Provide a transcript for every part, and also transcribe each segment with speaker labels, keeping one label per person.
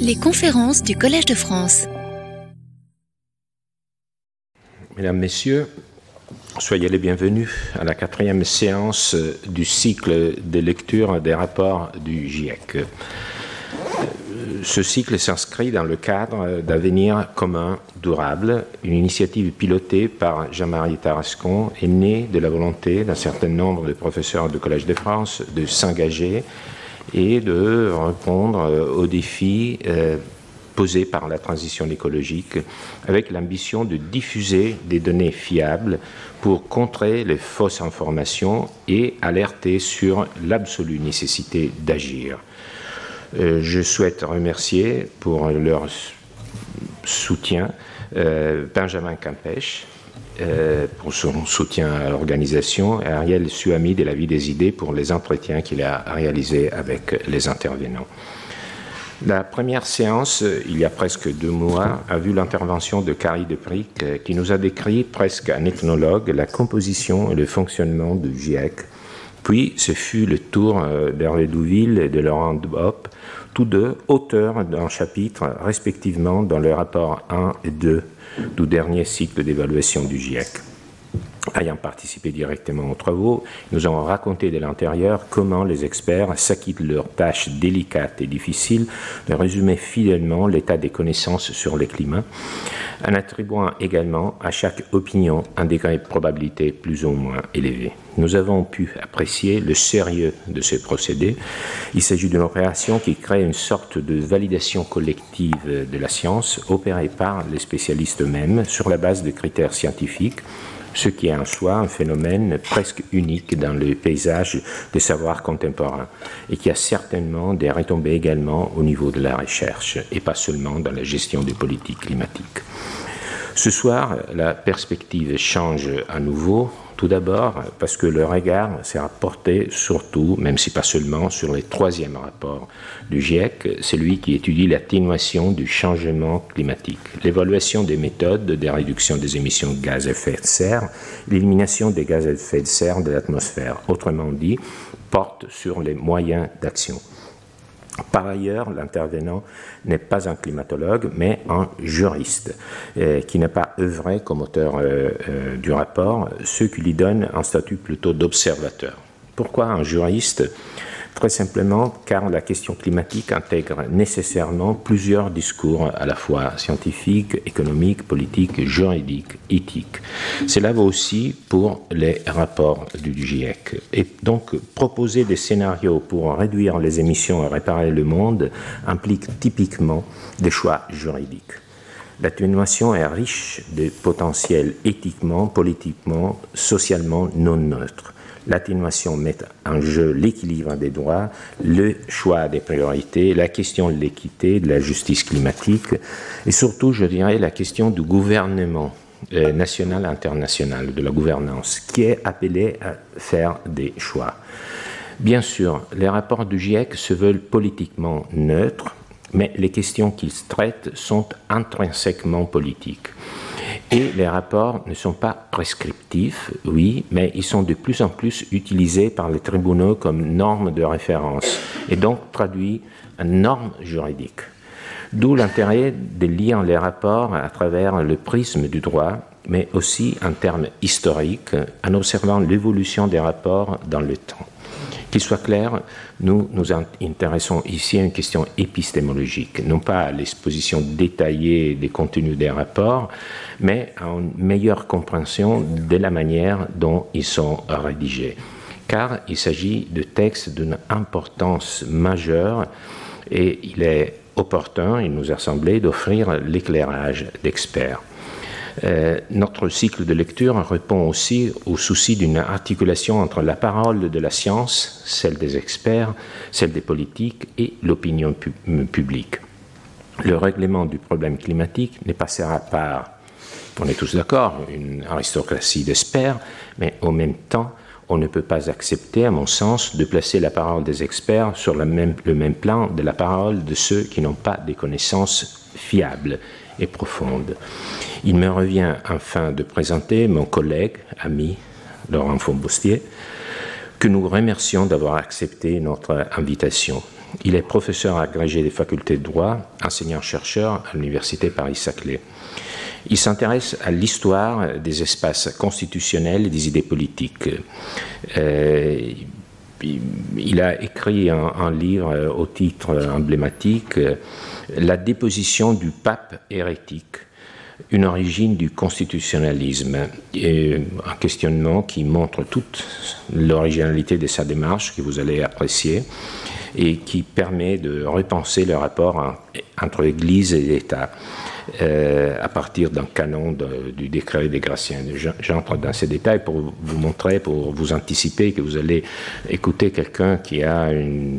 Speaker 1: Les conférences du Collège de France.
Speaker 2: Mesdames, Messieurs, soyez les bienvenus à la quatrième séance du cycle de lecture des rapports du GIEC. Ce cycle s'inscrit dans le cadre d'Avenir commun durable, une initiative pilotée par Jean-Marie Tarascon et née de la volonté d'un certain nombre de professeurs du Collège de France de s'engager et de répondre euh, aux défis euh, posés par la transition écologique avec l'ambition de diffuser des données fiables pour contrer les fausses informations et alerter sur l'absolue nécessité d'agir. Euh, je souhaite remercier pour leur soutien Benjamin Campèche, euh, pour son soutien à l'organisation et Ariel Suami de la vie des idées pour les entretiens qu'il a réalisés avec les intervenants. La première séance, il y a presque deux mois, a vu l'intervention de Carrie Depric euh, qui nous a décrit presque un ethnologue la composition et le fonctionnement du GIEC. Puis ce fut le tour euh, d'Hervé Douville et de Laurent Bopp, tous deux auteurs d'un chapitre respectivement dans le rapport 1 et 2 du dernier cycle d'évaluation du GIEC. Ayant participé directement aux travaux, nous avons raconté de l'intérieur comment les experts s'acquittent de leurs tâches délicates et difficiles de résumer fidèlement l'état des connaissances sur le climat, en attribuant également à chaque opinion un degré de probabilité plus ou moins élevé. Nous avons pu apprécier le sérieux de ce procédé. Il s'agit d'une opération qui crée une sorte de validation collective de la science opérée par les spécialistes eux-mêmes sur la base de critères scientifiques ce qui est en soi un phénomène presque unique dans le paysage des savoirs contemporains et qui a certainement des retombées également au niveau de la recherche et pas seulement dans la gestion des politiques climatiques. Ce soir, la perspective change à nouveau tout d'abord, parce que le regard s'est rapporté surtout, même si pas seulement, sur le troisième rapport du GIEC, celui qui étudie l'atténuation du changement climatique, l'évaluation des méthodes de réduction des émissions de gaz à effet de serre, l'élimination des gaz à effet de serre de l'atmosphère. Autrement dit, porte sur les moyens d'action. Par ailleurs, l'intervenant n'est pas un climatologue, mais un juriste, euh, qui n'a pas œuvré comme auteur euh, euh, du rapport, ce qui lui donne un statut plutôt d'observateur. Pourquoi un juriste Très simplement car la question climatique intègre nécessairement plusieurs discours à la fois scientifiques, économiques, politiques, juridiques, éthiques. Cela vaut aussi pour les rapports du GIEC. Et donc proposer des scénarios pour réduire les émissions et réparer le monde implique typiquement des choix juridiques. L'atténuation est riche de potentiels éthiquement, politiquement, socialement non neutres l'atténuation met en jeu l'équilibre des droits, le choix des priorités, la question de l'équité, de la justice climatique et surtout, je dirais, la question du gouvernement euh, national international, de la gouvernance, qui est appelé à faire des choix. Bien sûr, les rapports du GIEC se veulent politiquement neutres, mais les questions qu'ils traitent sont intrinsèquement politiques. Et les rapports ne sont pas prescriptifs, oui, mais ils sont de plus en plus utilisés par les tribunaux comme normes de référence et donc traduits en normes juridiques. D'où l'intérêt de lire les rapports à travers le prisme du droit, mais aussi en termes historiques, en observant l'évolution des rapports dans le temps. Qu'il soit clair, nous nous intéressons ici à une question épistémologique, non pas à l'exposition détaillée des contenus des rapports, mais à une meilleure compréhension de la manière dont ils sont rédigés. Car il s'agit de textes d'une importance majeure et il est opportun, il nous a semblé, d'offrir l'éclairage d'experts. Euh, notre cycle de lecture répond aussi au souci d'une articulation entre la parole de la science, celle des experts, celle des politiques et l'opinion publique. Le règlement du problème climatique n'est pas on est tous d'accord, une aristocratie d'experts, mais en même temps, on ne peut pas accepter, à mon sens, de placer la parole des experts sur le même, le même plan de la parole de ceux qui n'ont pas des connaissances fiables et profondes. Il me revient enfin de présenter mon collègue, ami Laurent Fontboustier, que nous remercions d'avoir accepté notre invitation. Il est professeur agrégé des facultés de droit, enseignant-chercheur à l'Université Paris-Saclay. Il s'intéresse à l'histoire des espaces constitutionnels et des idées politiques. Euh, il a écrit un, livre au titre emblématique La déposition du pape hérétique une origine du constitutionnalisme, et un questionnement qui montre toute l'originalité de sa démarche que vous allez apprécier et qui permet de repenser le rapport entre l'Église et l'État. Euh, à partir d'un canon du décret des Graciens. J'entre dans ces détails pour vous montrer, pour vous anticiper que vous allez écouter quelqu'un qui a une,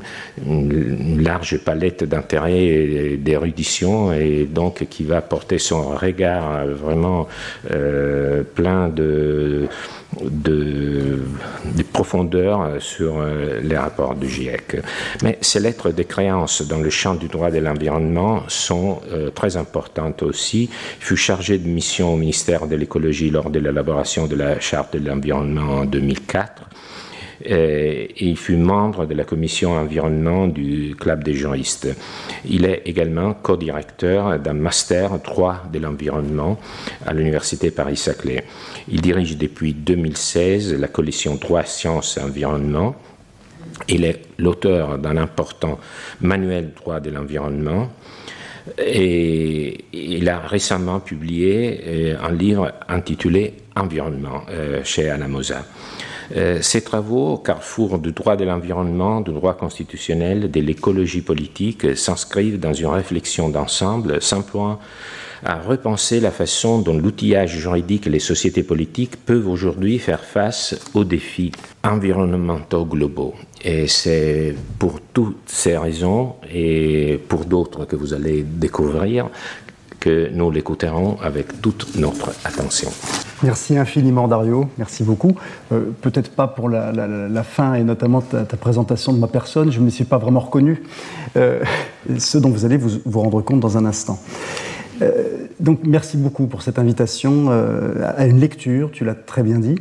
Speaker 2: large palette d'intérêts et d'érudition et donc qui va porter son regard vraiment euh, plein de de, de, profondeur sur euh, les rapports du GIEC. Mais ces lettres de créance dans le champ du droit de l'environnement sont euh, très importantes aussi. Il fut chargé de mission au ministère de l'écologie lors de l'élaboration de la charte de l'environnement en 2004. Euh, et il fut membre de la commission environnement du Club des juristes. Il est également co-directeur d'un master 3 de l'environnement à l'Université Paris-Saclay. Il dirige depuis 2016 la collection Droit, Sciences et Environnement. Il est l'auteur d'un important manuel droit de l'environnement et il a récemment publié euh, un livre intitulé Environnement euh, chez Alamosa. Euh, ces travaux, carrefour du droit de l'environnement, du droit constitutionnel, de l'écologie politique, s'inscrivent dans une réflexion d'ensemble s'emploie à repenser la façon dont l'outillage juridique et les sociétés politiques peuvent aujourd'hui faire face aux défis environnementaux globaux. Et c'est pour toutes ces raisons et pour d'autres que vous allez découvrir que nous l'écouterons avec toute notre attention.
Speaker 3: Merci infiniment Dario, merci beaucoup. Euh, peut-être pas pour la, fin et notamment ta, présentation de ma personne, je ne me suis pas vraiment reconnu, euh, ce dont vous allez vous, rendre compte dans un instant. Euh, donc merci beaucoup pour cette invitation à une lecture, tu l'as très bien dit.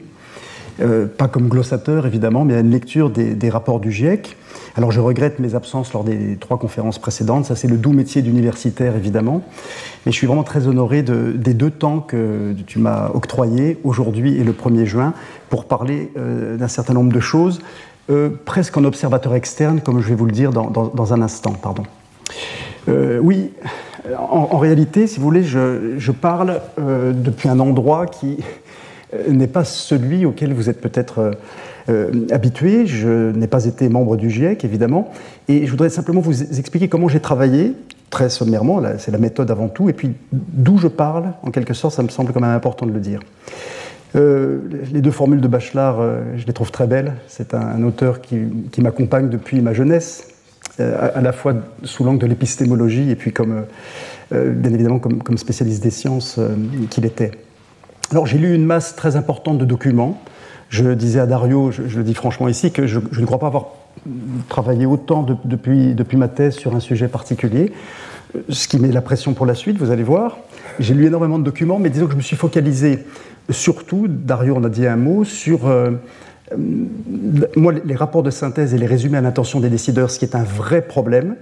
Speaker 3: Pas comme glossateur évidemment, mais à une lecture des, rapports du GIEC. Alors je regrette mes absences lors des trois conférences précédentes, ça c'est le doux métier d'universitaire évidemment, mais je suis vraiment très honoré des deux temps que tu m'as octroyés, aujourd'hui et le 1er juin, pour parler euh, d'un certain nombre de choses, euh, presque en observateur externe, comme je vais vous le dire dans, un instant. Pardon. Euh, oui, en, réalité, si vous voulez, je parle depuis un endroit qui n'est pas celui auquel vous êtes peut-être euh, habitué. Je n'ai pas été membre du GIEC, évidemment. Et je voudrais simplement vous expliquer comment j'ai travaillé, très sommairement, c'est la méthode avant tout, et puis d'où je parle, en quelque sorte, ça me semble quand même important de le dire. Euh, les deux formules de Bachelard, euh, je les trouve très belles. C'est un, auteur qui, m'accompagne depuis ma jeunesse, à, la fois sous l'angle de l'épistémologie et puis comme, bien évidemment comme spécialiste des sciences qu'il était. Alors j'ai lu une masse très importante de documents, je disais à Dario, je, le dis franchement ici, que je, ne crois pas avoir travaillé autant depuis, ma thèse sur un sujet particulier, ce qui met la pression pour la suite, vous allez voir. J'ai lu énormément de documents, mais disons que je me suis focalisé surtout, Dario en a dit un mot, sur euh, moi, les rapports de synthèse et les résumés à l'intention des décideurs, ce qui est un vrai problème,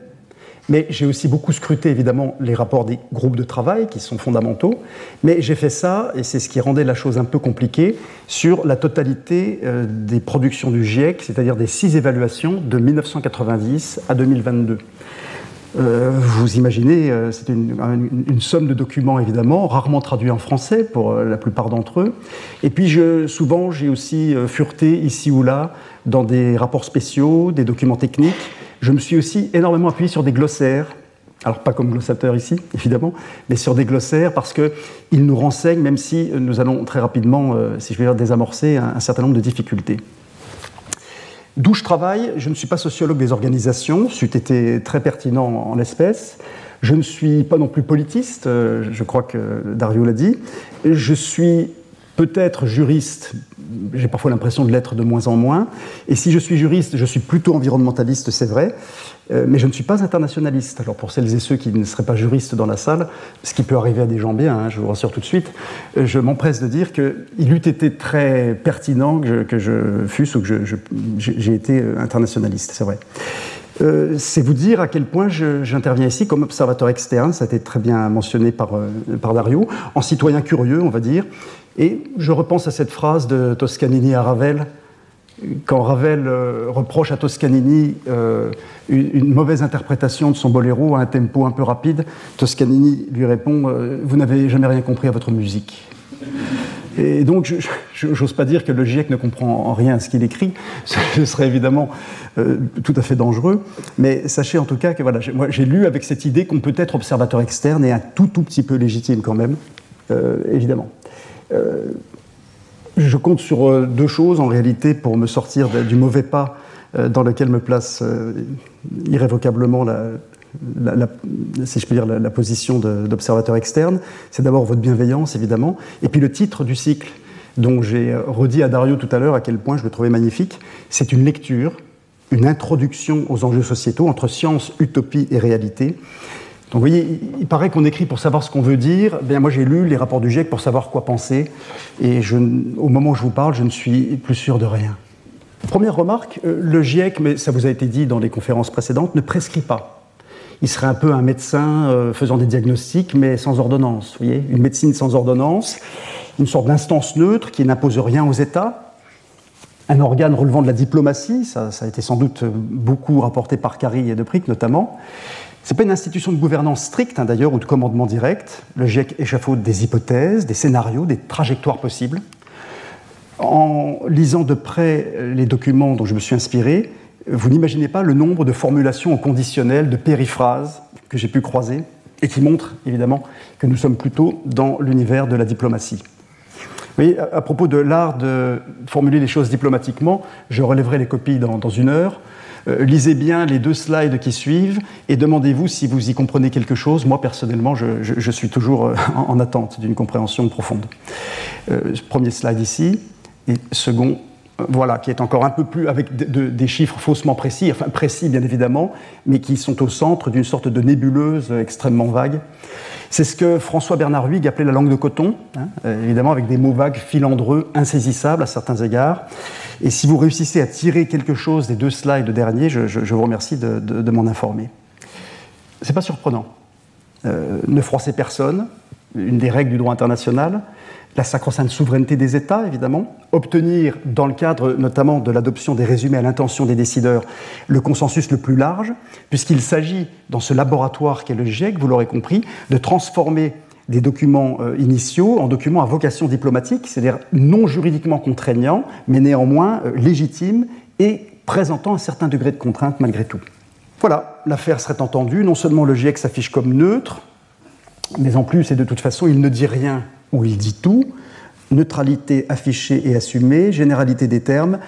Speaker 3: mais j'ai aussi beaucoup scruté évidemment les rapports des groupes de travail qui sont fondamentaux. Mais j'ai fait ça, et c'est ce qui rendait la chose un peu compliquée, sur la totalité euh, des productions du GIEC, c'est-à-dire des six évaluations de 1990 à 2022. Euh, vous imaginez, euh, c'est une, somme de documents évidemment, rarement traduits en français pour la plupart d'entre eux. Et puis souvent, j'ai aussi fureté ici ou là dans des rapports spéciaux, des documents techniques je me suis aussi énormément appuyé sur des glossaires, alors pas comme glossateur ici, évidemment, mais sur des glossaires parce qu'ils nous renseignent, même si nous allons très rapidement, euh, si je vais dire, désamorcer un, certain nombre de difficultés. D'où je travaille, je ne suis pas sociologue des organisations, c'eût été très pertinent en l'espèce. Je ne suis pas non plus politiste, euh, je crois que Dario l'a dit. Je suis peut-être juriste, j'ai parfois l'impression de l'être de moins en moins. Et si je suis juriste, je suis plutôt environnementaliste, c'est vrai, euh, mais je ne suis pas internationaliste. Alors pour celles et ceux qui ne seraient pas juristes dans la salle, ce qui peut arriver à des gens bien, hein, je vous rassure tout de suite, euh, je m'empresse de dire qu'il eût été très pertinent que je, que je fusse ou que j'ai été internationaliste, c'est vrai. Euh, c'est vous dire à quel point j'interviens ici comme observateur externe, ça a été très bien mentionné par, euh, par en citoyen curieux, on va dire. Et je repense à cette phrase de Toscanini à Ravel, quand Ravel euh, reproche à Toscanini une, mauvaise interprétation de son boléro à un tempo un peu rapide, Toscanini lui répond Vous n'avez jamais rien compris à votre musique. Et donc, je n'ose pas dire que le GIEC ne comprend en rien ce qu'il écrit, ce serait évidemment euh, tout à fait dangereux, mais sachez en tout cas que voilà, moi j'ai lu avec cette idée qu'on peut être observateur externe et un tout tout petit peu légitime quand même, euh, évidemment. Euh, je compte sur deux choses en réalité pour me sortir du mauvais pas dans lequel me place irrévocablement la, si je peux dire, la, position d'observateur externe. C'est d'abord votre bienveillance, évidemment, et puis le titre du cycle, dont j'ai redit à Dario tout à l'heure à quel point je le trouvais magnifique. C'est une lecture, une introduction aux enjeux sociétaux entre science, utopie et réalité. Donc vous voyez, il paraît qu'on écrit pour savoir ce qu'on veut dire. Bien, moi j'ai lu les rapports du GIEC pour savoir quoi penser, et au moment où je vous parle, je ne suis plus sûr de rien. Première remarque, euh, le GIEC, mais ça vous a été dit dans les conférences précédentes, ne prescrit pas il serait un peu un médecin euh, faisant des diagnostics, mais sans ordonnance. Voyez Une médecine sans ordonnance, une sorte d'instance neutre qui n'impose rien aux États, un organe relevant de la diplomatie, ça, a été sans doute beaucoup rapporté par Carrie et De Prick notamment. Ce n'est pas une institution de gouvernance stricte hein, d'ailleurs ou de commandement direct. Le GIEC échafaude des hypothèses, des scénarios, des trajectoires possibles. En lisant de près les documents dont je me suis inspiré, vous n'imaginez pas le nombre de formulations au conditionnel, de périphrases que j'ai pu croiser et qui montrent évidemment que nous sommes plutôt dans l'univers de la diplomatie. Voyez, à propos de l'art de formuler les choses diplomatiquement, je relèverai les copies dans, une heure. Euh, lisez bien les deux slides qui suivent et demandez-vous si vous y comprenez quelque chose. Moi, personnellement, je, suis toujours euh, en, attente d'une compréhension profonde. Euh, premier slide ici, et second voilà, qui est encore un peu plus avec des chiffres faussement précis, enfin précis bien évidemment, mais qui sont au centre d'une sorte de nébuleuse extrêmement vague. C'est ce que François Bernard Huyghe appelait la langue de coton, hein, euh, évidemment avec des mots vagues, filandreux, insaisissables à certains égards. Et si vous réussissez à tirer quelque chose des deux slides derniers, je, vous remercie de, m'en informer. C'est pas surprenant. Euh, ne froissez personne, une des règles du droit international la sacro-sainte souveraineté des États, évidemment, obtenir, dans le cadre notamment de l'adoption des résumés à l'intention des décideurs, le consensus le plus large, puisqu'il s'agit, dans ce laboratoire qu'est le GIEC, vous l'aurez compris, de transformer des documents euh, initiaux en documents à vocation diplomatique, c'est-à-dire non juridiquement contraignants, mais néanmoins euh, légitimes et présentant un certain degré de contrainte malgré tout. Voilà, l'affaire serait entendue, non seulement le GIEC s'affiche comme neutre, mais en plus, et de toute façon, il ne dit rien où il dit tout, neutralité affichée et assumée, généralité des termes.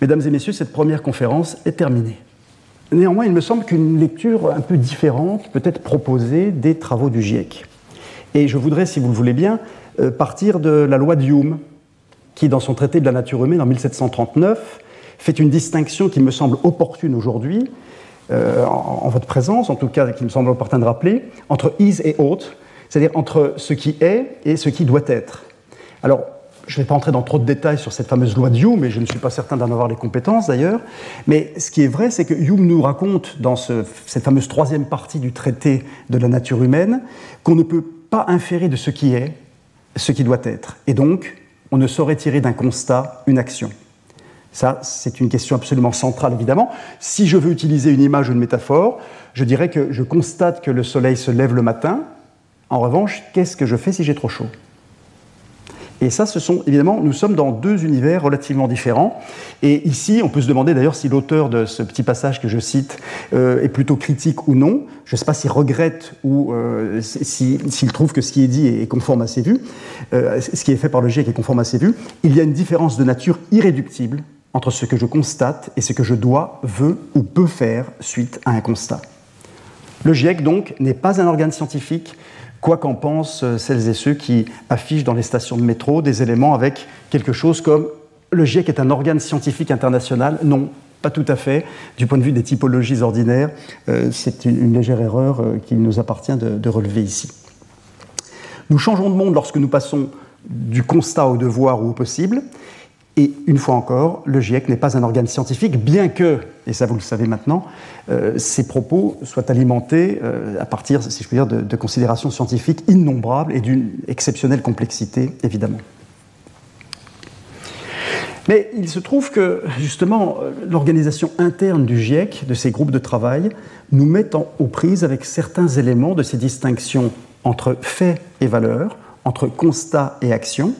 Speaker 3: Mesdames et messieurs, cette première conférence est terminée. Néanmoins, il me semble qu'une lecture un peu différente peut être proposée des travaux du GIEC. Et je voudrais, si vous le voulez bien, euh, partir de la loi de Hume, qui, dans son traité de la nature humaine en 1739, fait une distinction qui me semble opportune aujourd'hui, euh, en, votre présence, en tout cas, qui me semble opportun de rappeler, entre is et ought, c'est-à-dire entre ce qui est et ce qui doit être. Alors, je ne vais pas entrer dans trop de détails sur cette fameuse loi de Hume, et je ne suis pas certain d'en avoir les compétences d'ailleurs, mais ce qui est vrai, c'est que Hume nous raconte dans cette fameuse troisième partie du traité de la nature humaine qu'on ne peut pas inférer de ce qui est ce qui doit être. Et donc, on ne saurait tirer d'un constat une action. Ça, c'est une question absolument centrale, évidemment. Si je veux utiliser une image ou une métaphore, je dirais que je constate que le soleil se lève le matin, en revanche, qu'est-ce que je fais si j'ai trop chaud? Et ça, ce sont évidemment, nous sommes dans deux univers relativement différents. Et ici, on peut se demander d'ailleurs si l'auteur de ce petit passage que je cite euh, est plutôt critique ou non. Je ne sais pas s'il regrette ou euh, s'il trouve que ce qui est dit est conforme à ses vues, euh, ce qui est fait par le GIEC est conforme à ses vues. Il y a une différence de nature irréductible entre ce que je constate et ce que je dois, veux ou peux faire suite à un constat. Le GIEC, donc, n'est pas un organe scientifique, quoi qu'en pensent euh, celles et ceux qui affichent dans les stations de métro des éléments avec quelque chose comme le GIEC est un organe scientifique international. Non, pas tout à fait. Du point de vue des typologies ordinaires, euh, c'est une, légère erreur euh, qu'il nous appartient de, relever ici. Nous changeons de monde lorsque nous passons du constat au devoir ou au possible. Et une fois encore, le GIEC n'est pas un organe scientifique, bien que, et ça vous le savez maintenant, euh, ces propos soient alimentés à partir, si je puis dire, de considérations scientifiques innombrables et d'une exceptionnelle complexité, évidemment. Mais il se trouve que, justement, l'organisation interne du GIEC, de ces groupes de travail, nous met en, aux prises avec certains éléments de ces distinctions entre faits et valeurs, entre constat et action.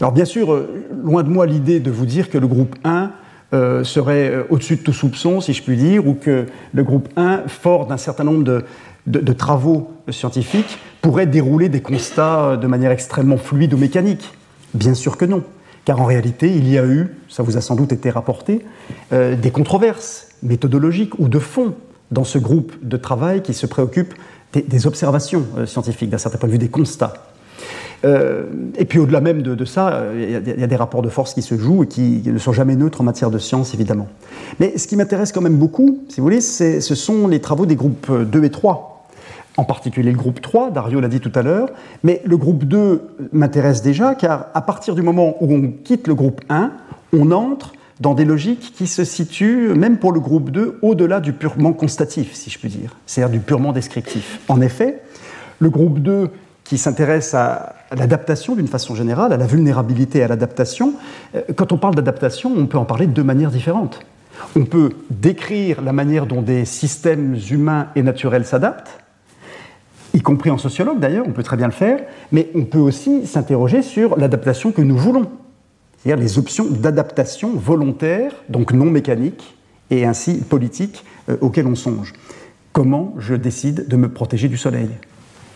Speaker 3: Alors, bien sûr, euh, loin de moi l'idée de vous dire que le groupe 1 euh, serait euh, au-dessus de tout soupçon, si je puis dire, ou que le groupe 1, fort d'un certain nombre de, travaux scientifiques, pourrait dérouler des constats de manière extrêmement fluide ou mécanique. Bien sûr que non. Car en réalité, il y a eu, ça vous a sans doute été rapporté, des controverses méthodologiques ou de fond dans ce groupe de travail qui se préoccupe des, observations scientifiques, d'un certain point de vue des constats. Euh, et puis au-delà même de, ça, il y, a des rapports de force qui se jouent et qui, ne sont jamais neutres en matière de science, évidemment. Mais ce qui m'intéresse quand même beaucoup, si vous voulez, ce sont les travaux des groupes 2 et 3 en particulier le groupe 3, Dario l'a dit tout à l'heure, mais le groupe 2 m'intéresse déjà car à partir du moment où on quitte le groupe 1, on entre dans des logiques qui se situent, même pour le groupe 2, au-delà du purement constatif, si je puis dire, c'est-à-dire du purement descriptif. En effet, le groupe 2 qui s'intéresse à l'adaptation d'une façon générale, à la vulnérabilité à l'adaptation, euh, quand on parle d'adaptation, on peut en parler de deux manières différentes. On peut décrire la manière dont des systèmes humains et naturels s'adaptent, y compris en sociologue d'ailleurs, on peut très bien le faire, mais on peut aussi s'interroger sur l'adaptation que nous voulons, c'est-à-dire les options d'adaptation volontaire, donc non mécanique, et ainsi politique, euh, auxquelles on songe. Comment je décide de me protéger du soleil?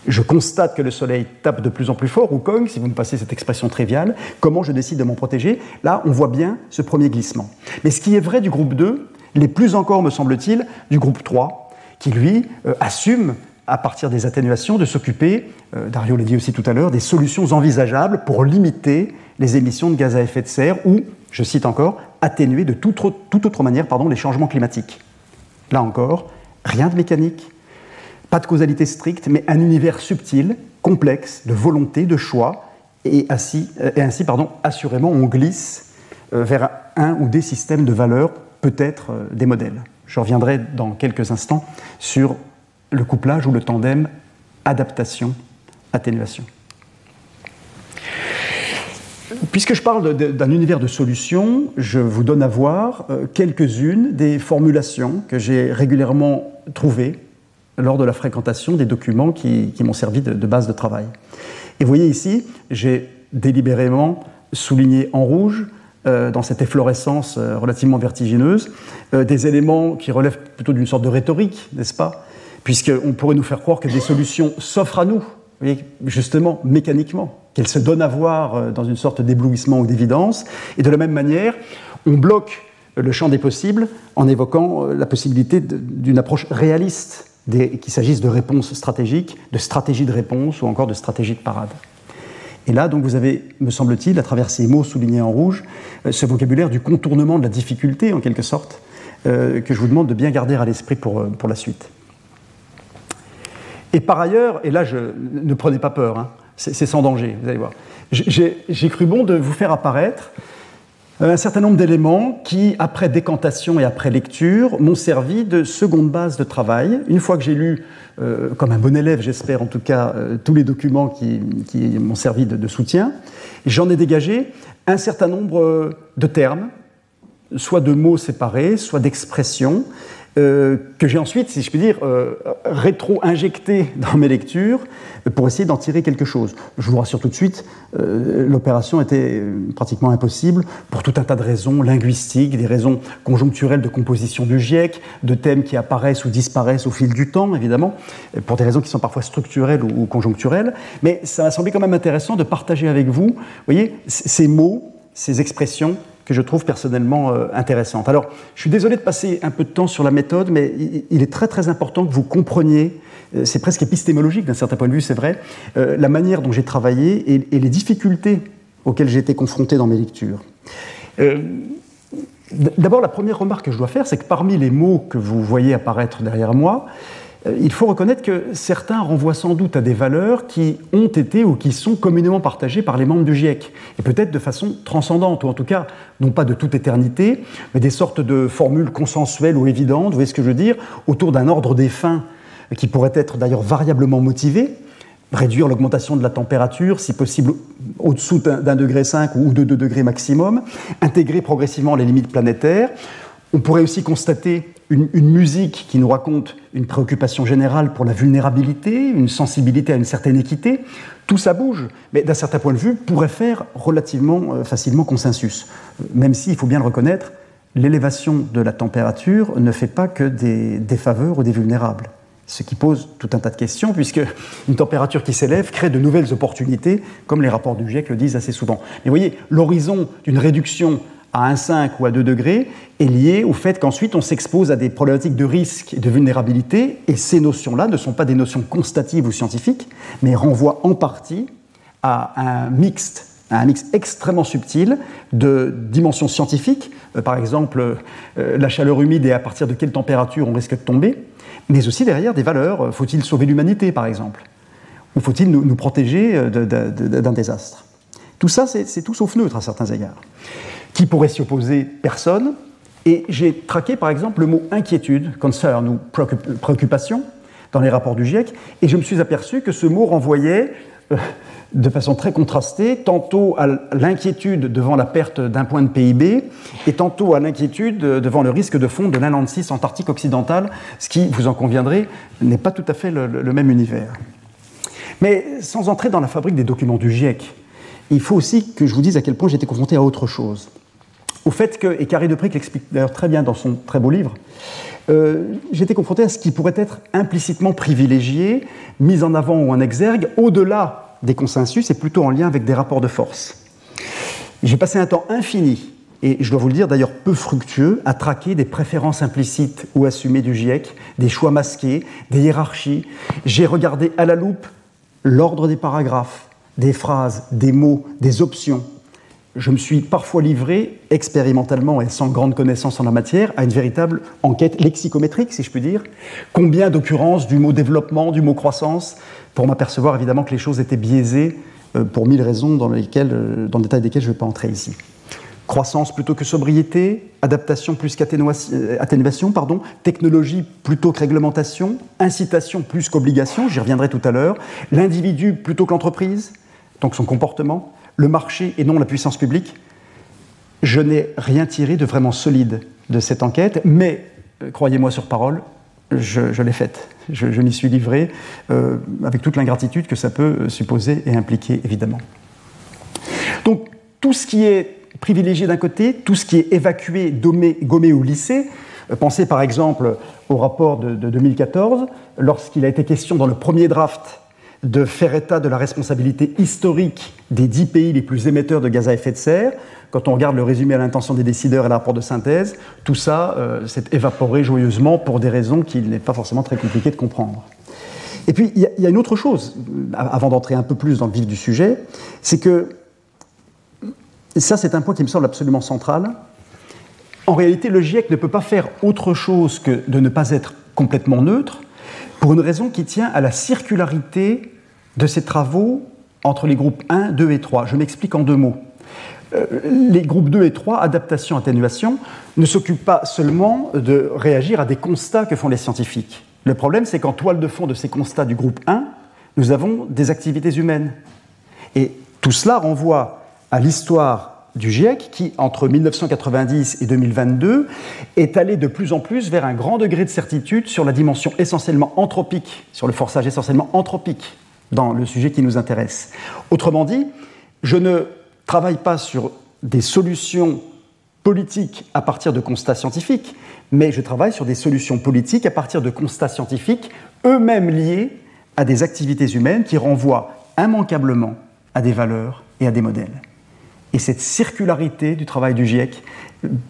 Speaker 3: Je constate que le soleil tape de plus en plus fort, ou cogne, si vous me passez cette expression triviale. Comment je décide de m'en protéger? Là, on voit bien ce premier glissement. Mais ce qui est vrai du groupe 2, l'est plus encore, me semble-t-il, du groupe 3, qui lui euh, assume à partir des atténuations, de s'occuper, euh, Dario l'a dit aussi tout à l'heure, des solutions envisageables pour limiter les émissions de gaz à effet de serre ou, je cite encore, atténuer de toute, autre manière pardon, les changements climatiques. Là encore, rien de mécanique, pas de causalité stricte, mais un univers subtil, complexe, de volonté, de choix, et ainsi, euh, pardon, assurément, on glisse euh, vers un ou des systèmes de valeurs, peut-être des modèles. Je reviendrai dans quelques instants sur le couplage ou le tandem adaptation-atténuation. Puisque je parle d'un univers de solutions, je vous donne à voir euh, quelques-unes des formulations que j'ai régulièrement trouvées lors de la fréquentation des documents qui, m'ont servi de, base de travail. Et vous voyez ici, j'ai délibérément souligné en rouge, euh, dans cette efflorescence euh, relativement vertigineuse, des éléments qui relèvent plutôt d'une sorte de rhétorique, n'est-ce pas? Puisqu'on pourrait nous faire croire que des solutions s'offrent à nous, justement mécaniquement, qu'elles se donnent à voir euh, dans une sorte d'éblouissement ou d'évidence. Et de la même manière, on bloque le champ des possibles en évoquant euh, la possibilité d'une approche réaliste, qu'il s'agisse de réponses stratégiques, de stratégies de réponse ou encore de stratégies de parade. Et là, donc, vous avez, me semble-t-il, à travers ces mots soulignés en rouge, euh, ce vocabulaire du contournement de la difficulté, en quelque sorte, que je vous demande de bien garder à l'esprit pour, pour la suite. Et par ailleurs, et là, je, ne prenez pas peur, hein, c'est sans danger, vous allez voir. J'ai cru bon de vous faire apparaître un certain nombre d'éléments qui, après décantation et après lecture, m'ont servi de seconde base de travail. Une fois que j'ai lu, euh, comme un bon élève, j'espère en tout cas, euh, tous les documents qui, m'ont servi de, de soutien, j'en ai dégagé un certain nombre euh, de termes, soit de mots séparés, soit d'expressions, euh, que j'ai ensuite, si je puis dire, euh, rétro-injecté dans mes lectures pour essayer d'en tirer quelque chose. Je vous rassure tout de suite, euh, l'opération était pratiquement impossible pour tout un tas de raisons linguistiques, des raisons conjoncturelles de composition du GIEC, de thèmes qui apparaissent ou disparaissent au fil du temps, évidemment, pour des raisons qui sont parfois structurelles ou, ou conjoncturelles. Mais ça m'a semblé quand même intéressant de partager avec vous, vous voyez, ces mots, ces expressions que je trouve personnellement euh, intéressante. Alors, je suis désolé de passer un peu de temps sur la méthode, mais il est très très important que vous compreniez, euh, c'est presque épistémologique d'un certain point de vue, c'est vrai, euh, la manière dont j'ai travaillé et, les difficultés auxquelles j'ai été confronté dans mes lectures. D'abord, la première remarque que je dois faire, c'est que parmi les mots que vous voyez apparaître derrière moi, il faut reconnaître que certains renvoient sans doute à des valeurs qui ont été ou qui sont communément partagées par les membres du GIEC, et peut-être de façon transcendante, ou en tout cas, non pas de toute éternité, mais des sortes de formules consensuelles ou évidentes, vous voyez ce que je veux dire, autour d'un ordre des fins qui pourrait être d'ailleurs variablement motivé, réduire l'augmentation de la température, si possible au-dessous d'un degré 5 ou de 2 degrés maximum, intégrer progressivement les limites planétaires. On pourrait aussi constater une, musique qui nous raconte une préoccupation générale pour la vulnérabilité, une sensibilité à une certaine équité. Tout ça bouge, mais d'un certain point de vue, pourrait faire relativement euh, facilement consensus. Même si, il faut bien le reconnaître, l'élévation de la température ne fait pas que des défaveurs ou des vulnérables ce qui pose tout un tas de questions, puisque une température qui s'élève crée de nouvelles opportunités, comme les rapports du GIEC le disent assez souvent. Mais voyez, l'horizon d'une réduction à 1,5 ou à 2 degrés est lié au fait qu'ensuite on s'expose à des problématiques de risque et de vulnérabilité, et ces notions-là ne sont pas des notions constatives ou scientifiques, mais renvoient en partie à un mixte un mix extrêmement subtil de dimensions scientifiques, euh, par exemple euh, la chaleur humide et à partir de quelle température on risque de tomber, mais aussi derrière des valeurs. Euh, faut-il sauver l'humanité, par exemple? Ou faut-il nous, protéger d'un désastre? Tout ça, c'est tout sauf neutre à certains égards. Qui pourrait s'y opposer Personne. Et j'ai traqué, par exemple, le mot inquiétude, concern ou préoccupation dans les rapports du GIEC, et je me suis aperçu que ce mot renvoyait euh, de façon très contrastée, tantôt à l'inquiétude devant la perte d'un point de PIB, et tantôt à l'inquiétude devant le risque de fond de l'Atlantis Antarctique occidental, ce qui, vous en conviendrez, n'est pas tout à fait le, même univers. Mais sans entrer dans la fabrique des documents du GIEC, il faut aussi que je vous dise à quel point été confronté à autre chose. Au fait que, et Carré Depré l'explique d'ailleurs très bien dans son très beau livre, euh, été confronté à ce qui pourrait être implicitement privilégié, mis en avant ou en exergue, au-delà des consensus et plutôt en lien avec des rapports de force. J'ai passé un temps infini, et je dois vous le dire d'ailleurs peu fructueux, à traquer des préférences implicites ou assumées du GIEC, des choix masqués, des hiérarchies. J'ai regardé à la loupe l'ordre des paragraphes, des phrases, des mots, des options. Je me suis parfois livré, expérimentalement et sans grande connaissance en la matière, à une véritable enquête lexicométrique, si je puis dire. Combien d'occurrences du mot développement, du mot croissance, pour m'apercevoir évidemment que les choses étaient biaisées euh, pour mille raisons dans, lesquelles, euh, dans le détail desquelles je ne vais pas entrer ici. Croissance plutôt que sobriété, adaptation plus qu'atténuation, euh, pardon, technologie plutôt que réglementation, incitation plus qu'obligation, j'y reviendrai tout à l'heure, l'individu plutôt que l'entreprise, donc son comportement, le marché et non la puissance publique. Je n'ai rien tiré de vraiment solide de cette enquête, mais croyez-moi sur parole, je, l'ai faite. Je, m'y suis livré euh, avec toute l'ingratitude que ça peut euh, supposer et impliquer, évidemment. Donc, tout ce qui est privilégié d'un côté, tout ce qui est évacué, gommé ou lissé, euh, pensez par exemple au rapport de, de 2014, lorsqu'il a été question dans le premier draft de faire état de la responsabilité historique des dix pays les plus émetteurs de gaz à effet de serre, quand on regarde le résumé à l'intention des décideurs et le de synthèse, tout ça euh, s'est évaporé joyeusement pour des raisons qu'il n'est pas forcément très compliqué de comprendre. Et puis, il y, a une autre chose, euh, avant d'entrer un peu plus dans le vif du sujet, c'est que, ça c'est un point qui me semble absolument central, en réalité, le GIEC ne peut pas faire autre chose que de ne pas être complètement neutre, pour une raison qui tient à la circularité de ses travaux entre les groupes 1, 2 et 3. Je m'explique en deux mots. Euh, les groupes 2 et 3, adaptation, atténuation, ne s'occupent pas seulement de réagir à des constats que font les scientifiques. Le problème, c'est qu'en toile de fond de ces constats du groupe 1, nous avons des activités humaines. Et tout cela renvoie à l'histoire du GIEC qui, entre 1990 et 2022, est allé de plus en plus vers un grand degré de certitude sur la dimension essentiellement anthropique, sur le forçage essentiellement anthropique dans le sujet qui nous intéresse. Autrement dit, je ne travaille pas sur des solutions politiques à partir de constats scientifiques, mais je travaille sur des solutions politiques à partir de constats scientifiques, eux-mêmes liés à des activités humaines qui renvoient immanquablement à des valeurs et à des modèles. Et cette circularité du travail du GIEC,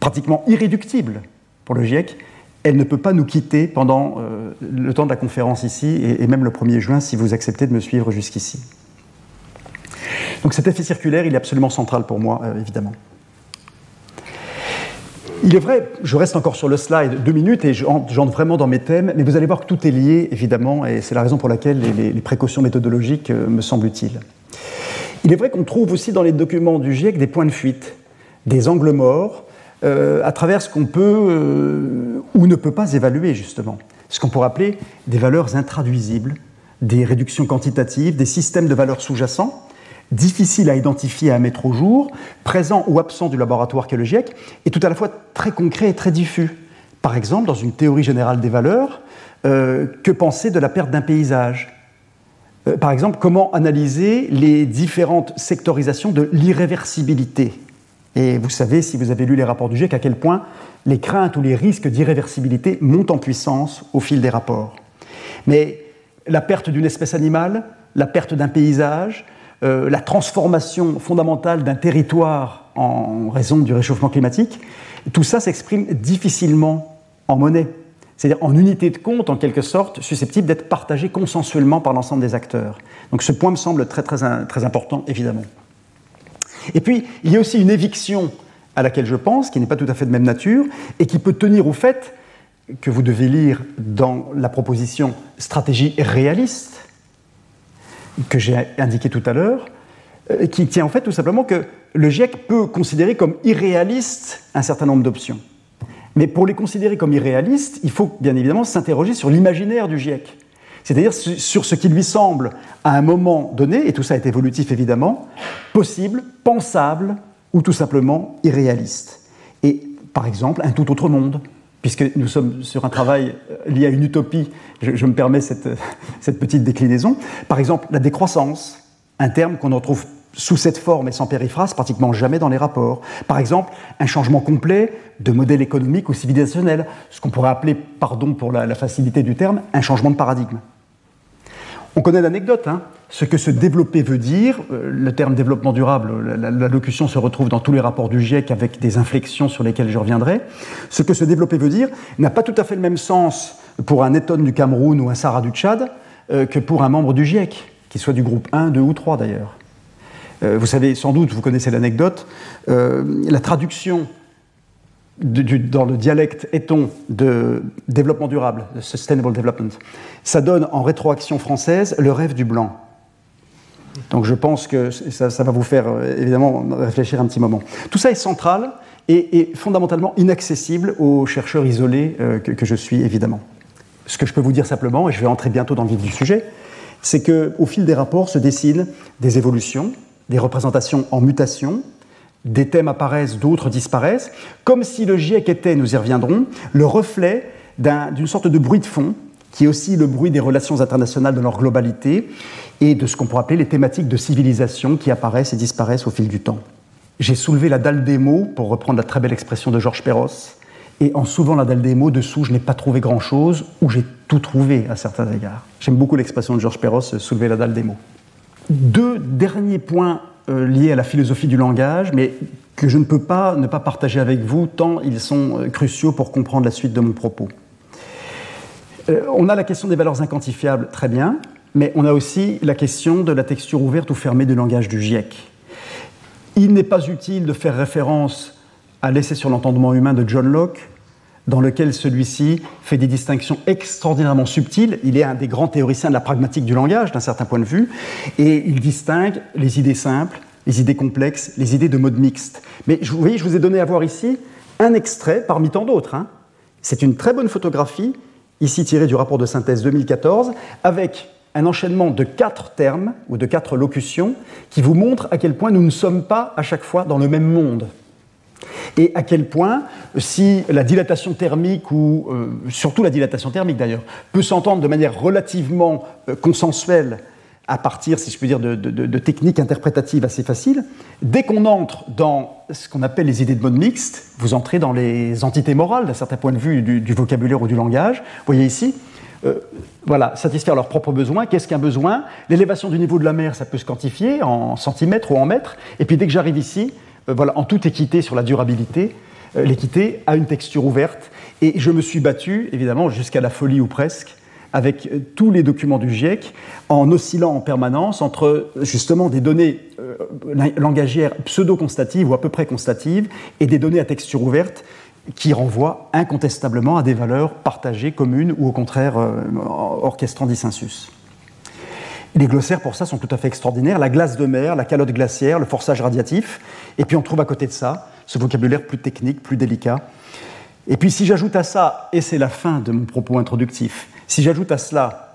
Speaker 3: pratiquement irréductible pour le GIEC, elle ne peut pas nous quitter pendant euh, le temps de la conférence ici, et, même le 1er juin, si vous acceptez de me suivre jusqu'ici. Donc cet effet circulaire, il est absolument central pour moi, euh, évidemment. Il est vrai, je reste encore sur le slide deux minutes et j'entre vraiment dans mes thèmes, mais vous allez voir que tout est lié, évidemment, et c'est la raison pour laquelle les, précautions méthodologiques euh, me semblent utiles. Il est vrai qu'on trouve aussi dans les documents du GIEC des points de fuite, des angles morts, euh, à travers ce qu'on peut euh, ou ne peut pas évaluer, justement. Ce qu'on pourrait appeler des valeurs intraduisibles, des réductions quantitatives, des systèmes de valeurs sous-jacents, difficiles à identifier et à mettre au jour, présents ou absents du laboratoire qu'est le GIEC, et tout à la fois très concrets et très diffus. Par exemple, dans une théorie générale des valeurs, euh, que penser de la perte d'un paysage? Par exemple, comment analyser les différentes sectorisations de l'irréversibilité? Et vous savez, si vous avez lu les rapports du GIEC, à quel point les craintes ou les risques d'irréversibilité montent en puissance au fil des rapports. Mais la perte d'une espèce animale, la perte d'un paysage, euh, la transformation fondamentale d'un territoire en raison du réchauffement climatique, tout ça s'exprime difficilement en monnaie, c'est-à-dire en unité de compte en quelque sorte, susceptible d'être partagée consensuellement par l'ensemble des acteurs. Donc ce point me semble très, très, très important, évidemment. Et puis, il y a aussi une éviction à laquelle je pense, qui n'est pas tout à fait de même nature, et qui peut tenir au fait que vous devez lire dans la proposition stratégie réaliste que j'ai indiqué tout à l'heure, euh, qui tient en fait tout simplement que le GIEC peut considérer comme irréaliste un certain nombre d'options. Mais pour les considérer comme irréalistes, il faut bien évidemment s'interroger sur l'imaginaire du GIEC, c'est-à-dire sur ce qui lui semble à un moment donné, et tout ça est évolutif évidemment, possible, pensable ou tout simplement irréaliste. Et par exemple, un tout autre monde, puisque nous sommes sur un travail euh, lié à une utopie, je, me permets cette, petite déclinaison. Par exemple, la décroissance, un terme qu'on retrouve sous cette forme et sans périphrase pratiquement jamais dans les rapports. Par exemple, un changement complet de modèle économique ou civilisationnel, ce qu'on pourrait appeler, pardon pour la facilité du terme, un changement de paradigme. On connaît l'anecdote, hein. ce que se développer veut dire. Euh, le terme développement durable, la, locution se retrouve dans tous les rapports du GIEC avec des inflexions sur lesquelles je reviendrai. Ce que se développer veut dire n'a pas tout à fait le même sens pour un Eton du Cameroun ou un Sarah du Tchad euh, que pour un membre du GIEC, qu'il soit du groupe 1, 2 ou 3 d'ailleurs. Euh, vous savez sans doute, vous connaissez l'anecdote, la traduction dans le dialecte éton de développement durable, de sustainable development, ça donne en rétroaction française le rêve du blanc. Donc je pense que ça, va vous faire euh, évidemment réfléchir un petit moment. Tout ça est central et, fondamentalement inaccessible aux chercheurs isolés euh, que, que, je suis évidemment. Ce que je peux vous dire simplement, et je vais entrer bientôt dans le vif du sujet, c'est qu'au fil des rapports se dessinent des évolutions, des représentations en mutation, des thèmes apparaissent, d'autres disparaissent, comme si le GIEC était, nous y reviendrons, le reflet d'une sorte de bruit de fond, qui est aussi le bruit des relations internationales dans leur globalité, et de ce qu'on pourrait appeler les thématiques de civilisation qui apparaissent et disparaissent au fil du temps. J'ai soulevé la dalle des mots, pour reprendre la très belle expression de Georges Perros, et en soulevant la dalle des mots, dessous, je n'ai pas trouvé grand-chose, ou j'ai tout trouvé à certains égards. J'aime beaucoup l'expression de Georges Perros, soulever la dalle des mots. Deux derniers points euh, liés à la philosophie du langage, mais que je ne peux pas ne pas partager avec vous, tant ils sont euh, cruciaux pour comprendre la suite de mon propos. Euh, on a la question des valeurs inquantifiables, très bien, mais on a aussi la question de la texture ouverte ou fermée du langage du GIEC. Il n'est pas utile de faire référence à l'essai sur l'entendement humain de John Locke, dans lequel celui-ci fait des distinctions extraordinairement subtiles. Il est un des grands théoriciens de la pragmatique du langage, d'un certain point de vue, et il distingue les idées simples, les idées complexes, les idées de mode mixte. Mais vous voyez, je vous ai donné à voir ici un extrait parmi tant d'autres. Hein. C'est une très bonne photographie, ici tirée du rapport de synthèse 2014, avec un enchaînement de quatre termes ou de quatre locutions qui vous montrent à quel point nous ne sommes pas à chaque fois dans le même monde et à quel point, si la dilatation thermique, ou euh, surtout la dilatation thermique d'ailleurs, peut s'entendre de manière relativement euh, consensuelle à partir, si je peux dire, de, techniques interprétatives assez faciles, dès qu'on entre dans ce qu'on appelle les idées de mode mixte, vous entrez dans les entités morales d'un certain point de vue du, vocabulaire ou du langage. Vous voyez ici, euh, voilà, satisfaire leurs propres besoins. Qu'est-ce qu'un besoin? L'élévation du niveau de la mer, ça peut se quantifier en centimètres ou en mètres. Et puis dès que j'arrive ici, voilà, en toute équité sur la durabilité, euh, l'équité a une texture ouverte. Et je me suis battu, évidemment, jusqu'à la folie ou presque, avec euh, tous les documents du GIEC, en oscillant en permanence entre justement des données langagières pseudo-constatives ou à peu près constatives et des données à texture ouverte qui renvoient incontestablement à des valeurs partagées, communes ou au contraire euh, orchestrant dissensus. Les glossaires, pour ça, sont tout à fait extraordinaires. La glace de mer, la calotte glaciaire, le forçage radiatif. Et puis on trouve à côté de ça ce vocabulaire plus technique, plus délicat. Et puis si j'ajoute à ça, et c'est la fin de mon propos introductif, si j'ajoute à cela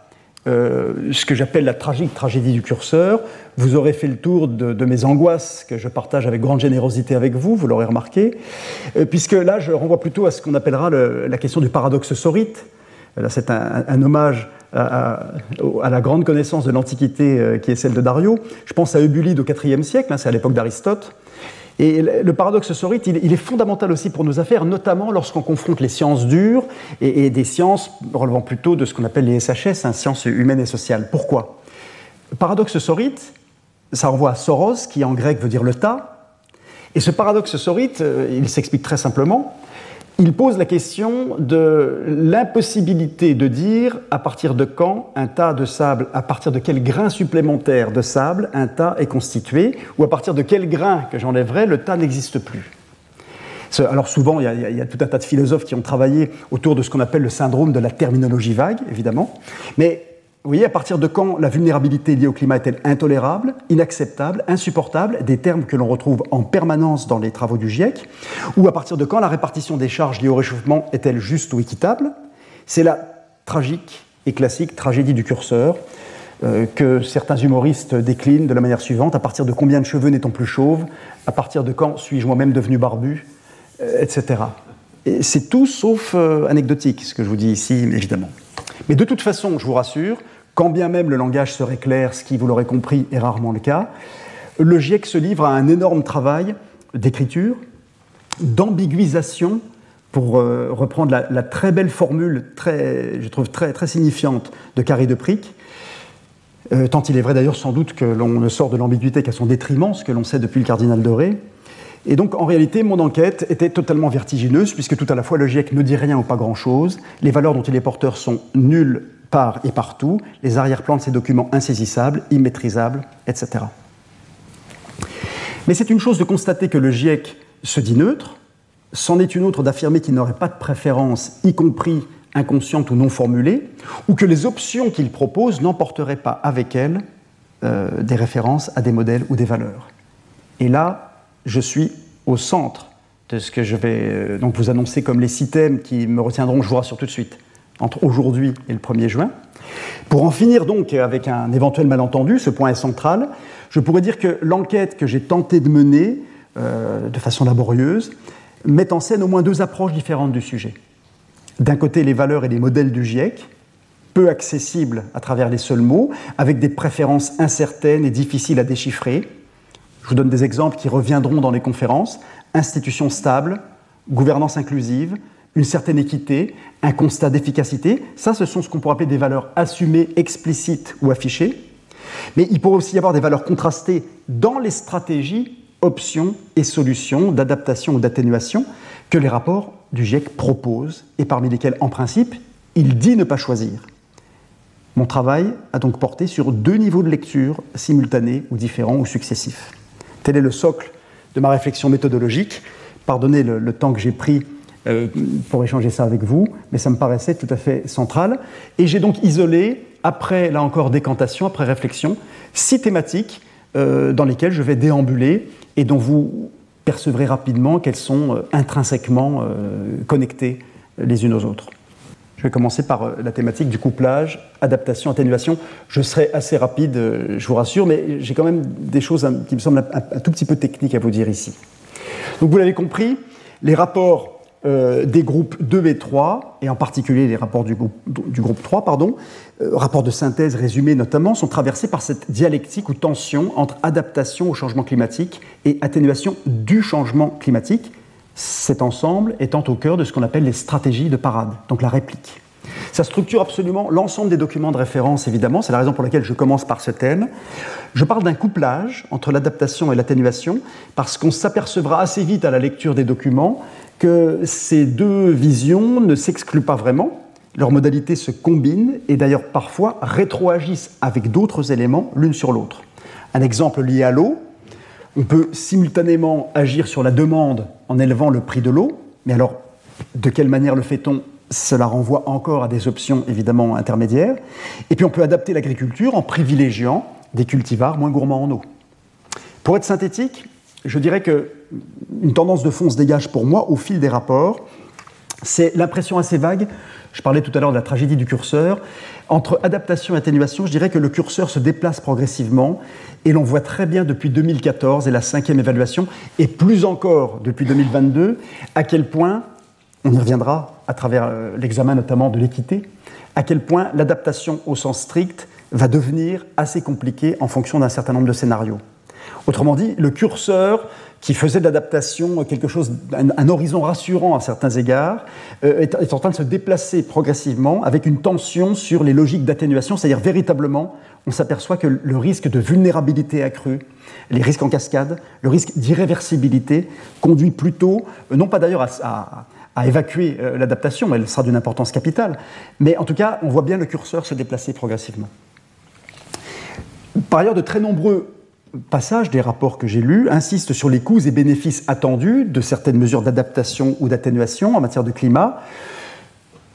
Speaker 3: euh, ce que j'appelle la tragique tragédie du curseur. Vous aurez fait le tour de, mes angoisses que je partage avec grande générosité avec vous, vous l'aurez remarqué, euh, puisque là je renvoie plutôt à ce qu'on appellera la question du paradoxe sorite. Là c'est un, hommage à, la grande connaissance de l'Antiquité euh, qui est celle de Dario. Je pense à Eubulide au IVe siècle, hein, c'est à l'époque d'Aristote. Et le paradoxe sorite, il, est fondamental aussi pour nos affaires, notamment lorsqu'on confronte les sciences dures et, des sciences relevant plutôt de ce qu'on appelle les SHS, hein, sciences humaines et sociales. Pourquoi? Paradoxe sorite, ça renvoie à Soros, qui en grec veut dire le tas. Et ce paradoxe sorite, euh, il s'explique très simplement il pose la question de l'impossibilité de dire à partir de quand un tas de sable, à partir de quel grain supplémentaire de sable un tas est constitué, ou à partir de quel grain que j'enlèverai, le tas n'existe plus. Alors souvent, il y, a, tout un tas de philosophes qui ont travaillé autour de ce qu'on appelle le syndrome de la terminologie vague, évidemment. Vous voyez, à partir de quand la vulnérabilité liée au climat est-elle intolérable, inacceptable, insupportable, des termes que l'on retrouve en permanence dans les travaux du GIEC, ou à partir de quand la répartition des charges liées au réchauffement est-elle juste ou équitable? C'est la tragique et classique tragédie du curseur euh, que certains humoristes déclinent de la manière suivante à partir de combien de cheveux n'est-on plus chauve? À partir de quand suis-je moi-même devenu barbu? Euh, Etc. c'est tout sauf euh, anecdotique, ce que je vous dis ici, évidemment. Mais de toute façon, je vous rassure, quand bien même le langage serait clair, ce qui, vous l'aurez compris, est rarement le cas, le GIEC se livre à un énorme travail d'écriture, d'ambiguisation, pour euh, reprendre la, très belle formule, très, je trouve très, très signifiante de Carré de Pric, euh, tant il est vrai d'ailleurs sans doute que l'on ne sort de l'ambiguïté qu'à son détriment, ce que l'on sait depuis le cardinal Doré. Et donc en réalité, mon enquête était totalement vertigineuse, puisque tout à la fois le GIEC ne dit rien ou pas grand-chose, les valeurs dont il est porteur sont nulles part et partout, les arrière-plans de ces documents insaisissables, immaîtrisables, etc. Mais c'est une chose de constater que le GIEC se dit neutre, c'en est une autre d'affirmer qu'il n'aurait pas de préférence, y compris inconsciente ou non formulée, ou que les options qu'il propose n'emporteraient pas avec elles euh, des références à des modèles ou des valeurs. Et là, je suis au centre de ce que je vais euh, donc vous annoncer comme les six thèmes qui me retiendront, je vous rassure tout de suite entre aujourd'hui et le 1er juin. Pour en finir donc avec un éventuel malentendu, ce point est central, je pourrais dire que l'enquête que j'ai tenté de mener euh, de façon laborieuse met en scène au moins deux approches différentes du sujet. D'un côté, les valeurs et les modèles du GIEC, peu accessibles à travers les seuls mots, avec des préférences incertaines et difficiles à déchiffrer. Je vous donne des exemples qui reviendront dans les conférences. Institutions stables, gouvernance inclusive, une certaine équité, un constat d'efficacité. Ça, ce sont ce qu'on pourrait appeler des valeurs assumées, explicites ou affichées. Mais il pourrait aussi y avoir des valeurs contrastées dans les stratégies, options et solutions d'adaptation ou d'atténuation que les rapports du GIEC proposent et parmi lesquels, en principe, il dit ne pas choisir. Mon travail a donc porté sur deux niveaux de lecture simultanés ou différents ou successifs. Tel est le socle de ma réflexion méthodologique. Pardonnez le, temps que j'ai pris euh, pour échanger ça avec vous, mais ça me paraissait tout à fait central. Et j'ai donc isolé, après, là encore, décantation, après réflexion, six thématiques euh, dans lesquelles je vais déambuler et dont vous percevrez rapidement qu'elles sont euh, intrinsèquement connectées les unes aux autres. Je vais commencer par la thématique du couplage, adaptation, atténuation. Je serai assez rapide, je vous rassure, mais j'ai quand même des choses qui me semblent un, tout petit peu techniques à vous dire ici. Donc vous l'avez compris, les rapports euh, des groupes 2 et 3, et en particulier les rapports du groupe, du groupe 3, pardon, euh, rapports de synthèse résumés notamment, sont traversés par cette dialectique ou tension entre adaptation au changement climatique et atténuation du changement climatique, cet ensemble étant au cœur de ce qu'on appelle les stratégies de parade, donc la réplique. Ça structure absolument l'ensemble des documents de référence, évidemment. C'est la raison pour laquelle je commence par ce thème. Je parle d'un couplage entre l'adaptation et l'atténuation, parce qu'on s'apercevra assez vite à la lecture des documents que ces deux visions ne s'excluent pas vraiment, leurs modalités se combinent et d'ailleurs parfois rétroagissent avec d'autres éléments l'une sur l'autre. Un exemple lié à l'eau, on peut simultanément agir sur la demande en élevant le prix de l'eau, mais alors De quelle manière le fait-on? Cela renvoie encore à des options évidemment intermédiaires. Et puis on peut adapter l'agriculture en privilégiant des cultivars moins gourmands en eau. Pour être synthétique, je dirais que une tendance de fond se dégage pour moi au fil des rapports. C'est l'impression assez vague. Je parlais tout à l'heure de la tragédie du curseur. Entre adaptation et atténuation, je dirais que le curseur se déplace progressivement et l'on voit très bien depuis 2014 et la cinquième évaluation, et plus encore depuis 2022, à quel point, on y reviendra à travers euh, l'examen notamment de l'équité, à quel point l'adaptation au sens strict va devenir assez compliquée en fonction d'un certain nombre de scénarios. Autrement dit, le curseur qui faisait de l'adaptation quelque chose, un, horizon rassurant à certains égards, euh, est, en train de se déplacer progressivement avec une tension sur les logiques d'atténuation, c'est-à-dire véritablement, on s'aperçoit que le risque de vulnérabilité accrue, les risques en cascade, le risque d'irréversibilité conduit plutôt, euh, non pas d'ailleurs à, évacuer euh, l'adaptation, elle sera d'une importance capitale, mais en tout cas, on voit bien le curseur se déplacer progressivement. Par ailleurs, de très nombreux passage des rapports que j'ai lus insiste sur les coûts et bénéfices attendus de certaines mesures d'adaptation ou d'atténuation en matière de climat.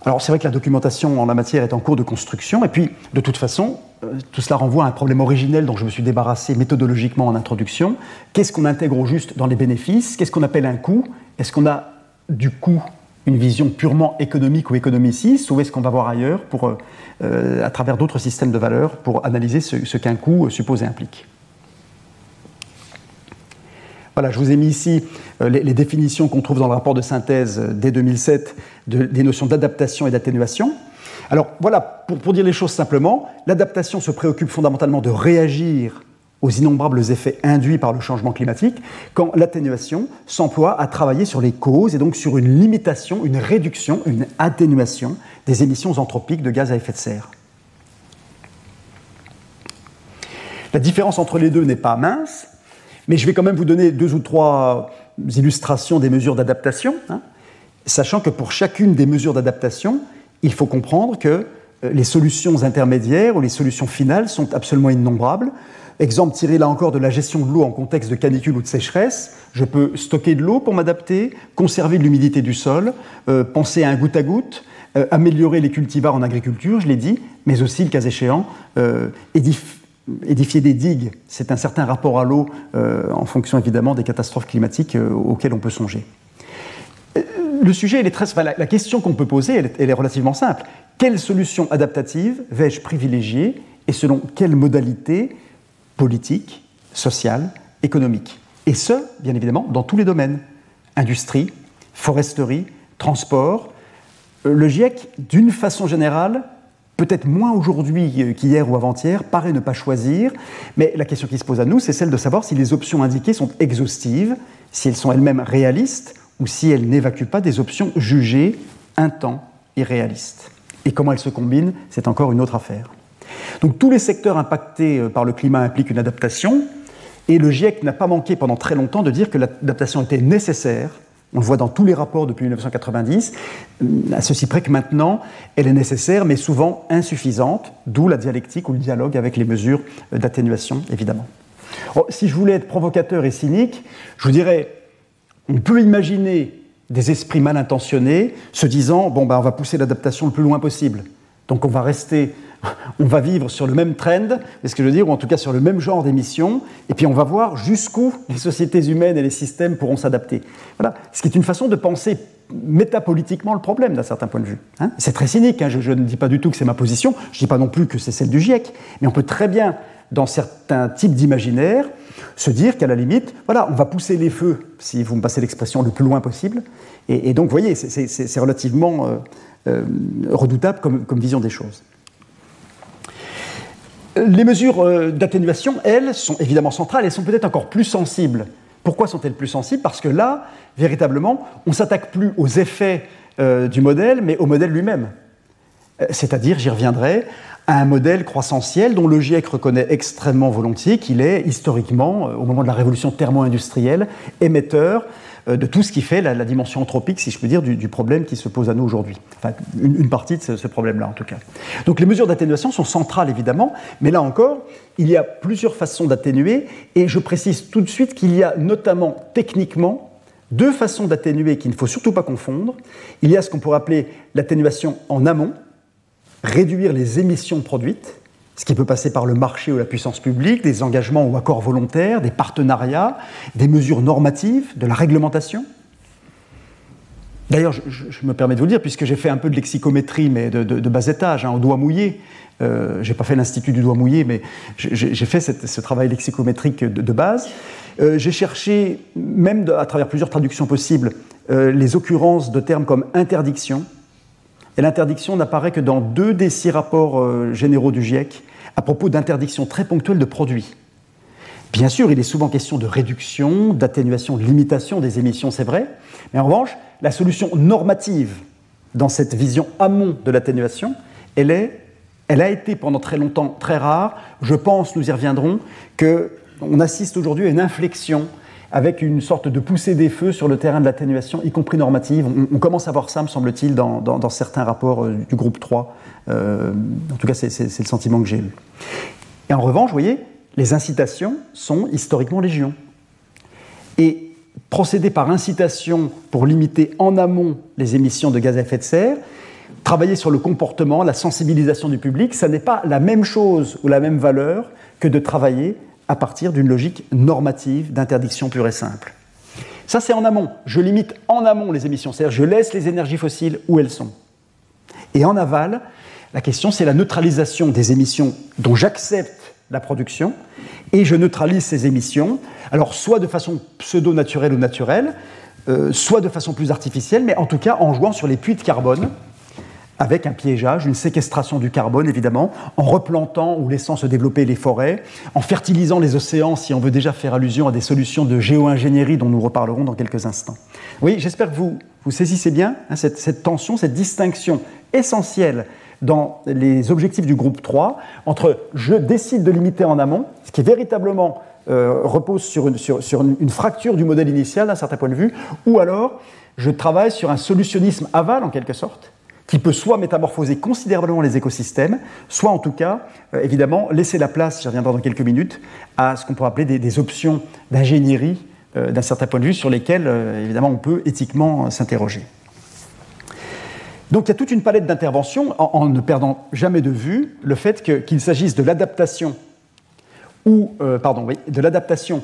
Speaker 3: Alors c'est vrai que la documentation en la matière est en cours de construction, et puis de toute façon, euh, tout cela renvoie à un problème originel dont je me suis débarrassé méthodologiquement en introduction. Qu'est-ce qu'on intègre au juste dans les bénéfices? Qu'est-ce qu'on appelle un coût? Est-ce qu'on a du coût une vision purement économique ou économiciste, ou est-ce qu'on va voir ailleurs pour, euh, euh, à travers d'autres systèmes de valeurs pour analyser ce, qu'un coût supposé implique? Voilà, je vous ai mis ici euh, les, définitions qu'on trouve dans le rapport de synthèse euh, dès 2007 des notions d'adaptation et d'atténuation. Alors voilà, pour, dire les choses simplement, l'adaptation se préoccupe fondamentalement de réagir aux innombrables effets induits par le changement climatique, quand l'atténuation s'emploie à travailler sur les causes et donc sur une limitation, une réduction, une atténuation des émissions anthropiques de gaz à effet de serre. La différence entre les deux n'est pas mince, mais je vais quand même vous donner deux ou trois illustrations des mesures d'adaptation, hein, sachant que pour chacune des mesures d'adaptation, il faut comprendre que euh, les solutions intermédiaires ou les solutions finales sont absolument innombrables. Exemple tiré là encore de la gestion de l'eau en contexte de canicule ou de sécheresse. Je peux stocker de l'eau pour m'adapter, conserver l'humidité du sol, euh, penser à un goutte à goutte, euh, améliorer les cultivars en agriculture, je l'ai dit, mais aussi, le cas échéant, édifier édifier des digues, c'est un certain rapport à l'eau euh, en fonction évidemment des catastrophes climatiques euh, auxquelles on peut songer. Euh, le sujet, est très, la, question qu'on peut poser, elle, est relativement simple. Quelle solution adaptative vais-je privilégier et selon quelle modalité politique, sociale, économique? Et ce, bien évidemment, dans tous les domaines. Industrie, foresterie, transport. Le GIEC, d'une façon générale, peut-être moins aujourd'hui qu'hier ou avant-hier, paraît ne pas choisir. Mais la question qui se pose à nous, c'est celle de savoir si les options indiquées sont exhaustives, si elles sont elles-mêmes réalistes, ou si elles n'évacuent pas des options jugées un temps irréalistes. Et comment elles se combinent, c'est encore une autre affaire. Donc tous les secteurs impactés euh, par le climat impliquent une adaptation, et le GIEC n'a pas manqué pendant très longtemps de dire que l'adaptation était nécessaire on le voit dans tous les rapports depuis 1990, à ceci près que maintenant, elle est nécessaire, mais souvent insuffisante, d'où la dialectique ou le dialogue avec les mesures d'atténuation, évidemment. si je voulais être provocateur et cynique, je vous dirais, on peut imaginer des esprits mal intentionnés se disant, bon, ben, on va pousser l'adaptation le plus loin possible. Donc on va rester on va vivre sur le même trend, est ce que je veux dire, ou en tout cas sur le même genre d'émissions, et puis on va voir jusqu'où les sociétés humaines et les systèmes pourront s'adapter. Voilà, ce qui est une façon de penser métapolitiquement le problème d'un certain point de vue. Hein. c'est très cynique, hein. je, ne dis pas du tout que c'est ma position, je ne dis pas non plus que c'est celle du GIEC, mais on peut très bien, dans certains types d'imaginaire, se dire qu'à la limite, voilà, on va pousser les feux, si vous me passez l'expression, le plus loin possible, et, donc vous voyez, c'est relativement euh, euh, redoutable comme vision des choses. Les mesures euh, d'atténuation, elles, sont évidemment centrales, elles sont peut-être encore plus sensibles. Pourquoi sont-elles plus sensibles? Parce que là, véritablement, on s'attaque plus aux effets euh, du modèle, mais au modèle lui-même. Euh, c'est-à-dire, j'y reviendrai, à un modèle croissantiel dont le GIEC reconnaît extrêmement volontiers qu'il est historiquement, au moment de la révolution thermo-industrielle, émetteur de tout ce qui fait la, dimension anthropique, si je peux dire, du, problème qui se pose à nous aujourd'hui. Enfin, une, partie de ce, problème-là, en tout cas. Donc les mesures d'atténuation sont centrales, évidemment, mais là encore, il y a plusieurs façons d'atténuer, et je précise tout de suite qu'il y a notamment techniquement deux façons d'atténuer qu'il ne faut surtout pas confondre. Il y a ce qu'on pourrait appeler l'atténuation en amont, réduire les émissions produites, ce qui peut passer par le marché ou la puissance publique, des engagements ou accords volontaires, des partenariats, des mesures normatives, de la réglementation. D'ailleurs, je, me permets de vous le dire, puisque j'ai fait un peu de lexicométrie, mais de, bas étage, hein, au doigt mouillé. Euh, je n'ai pas fait l'Institut du doigt mouillé, mais j'ai fait ce travail lexicométrique de, base. Euh, j'ai cherché, même à travers plusieurs traductions possibles, euh, les occurrences de termes comme interdiction. Et l'interdiction n'apparaît que dans deux des six rapports généraux du GIEC à propos d'interdiction très ponctuelle de produits. Bien sûr, il est souvent question de réduction, d'atténuation, de limitation des émissions, c'est vrai, mais en revanche, la solution normative dans cette vision amont de l'atténuation, elle, elle a été pendant très longtemps très rare. Je pense, nous y reviendrons, qu'on assiste aujourd'hui à une inflexion avec une sorte de poussée des feux sur le terrain de l'atténuation, y compris normative. On, commence à voir ça, me semble-t-il, dans, certains rapports euh, du groupe 3. Euh, en tout cas, c'est le sentiment que j'ai eu. Et en revanche, vous voyez, les incitations sont historiquement légion. Et procéder par incitation pour limiter en amont les émissions de gaz à effet de serre, travailler sur le comportement, la sensibilisation du public, ça n'est pas la même chose ou la même valeur que de travailler à partir d'une logique normative d'interdiction pure et simple. Ça, c'est en amont. Je limite en amont les émissions, c'est-à-dire je laisse les énergies fossiles où elles sont. Et en aval, la question, c'est la neutralisation des émissions dont j'accepte la production et je neutralise ces émissions, alors soit de façon pseudo-naturelle ou naturelle, euh, soit de façon plus artificielle, mais en tout cas en jouant sur les puits de carbone, avec un piégeage, une séquestration du carbone évidemment, en replantant ou laissant se développer les forêts, en fertilisant les océans si on veut déjà faire allusion à des solutions de géo-ingénierie dont nous reparlerons dans quelques instants. Oui, j'espère que vous, vous saisissez bien hein, cette, tension, cette distinction essentielle dans les objectifs du groupe 3 entre je décide de limiter en amont, ce qui véritablement euh, repose sur, une, fracture du modèle initial d'un certain point de vue, ou alors je travaille sur un solutionnisme aval en quelque sorte, qui peut soit métamorphoser considérablement les écosystèmes, soit en tout cas, euh, évidemment, laisser la place, j'y reviendrai dans quelques minutes, à ce qu'on pourrait appeler des, options d'ingénierie euh, d'un certain point de vue sur lesquelles, évidemment, on peut éthiquement s'interroger. Donc il y a toute une palette d'interventions en, ne perdant jamais de vue le fait qu'il s'agisse de l'adaptation ou euh, pardon, de l'adaptation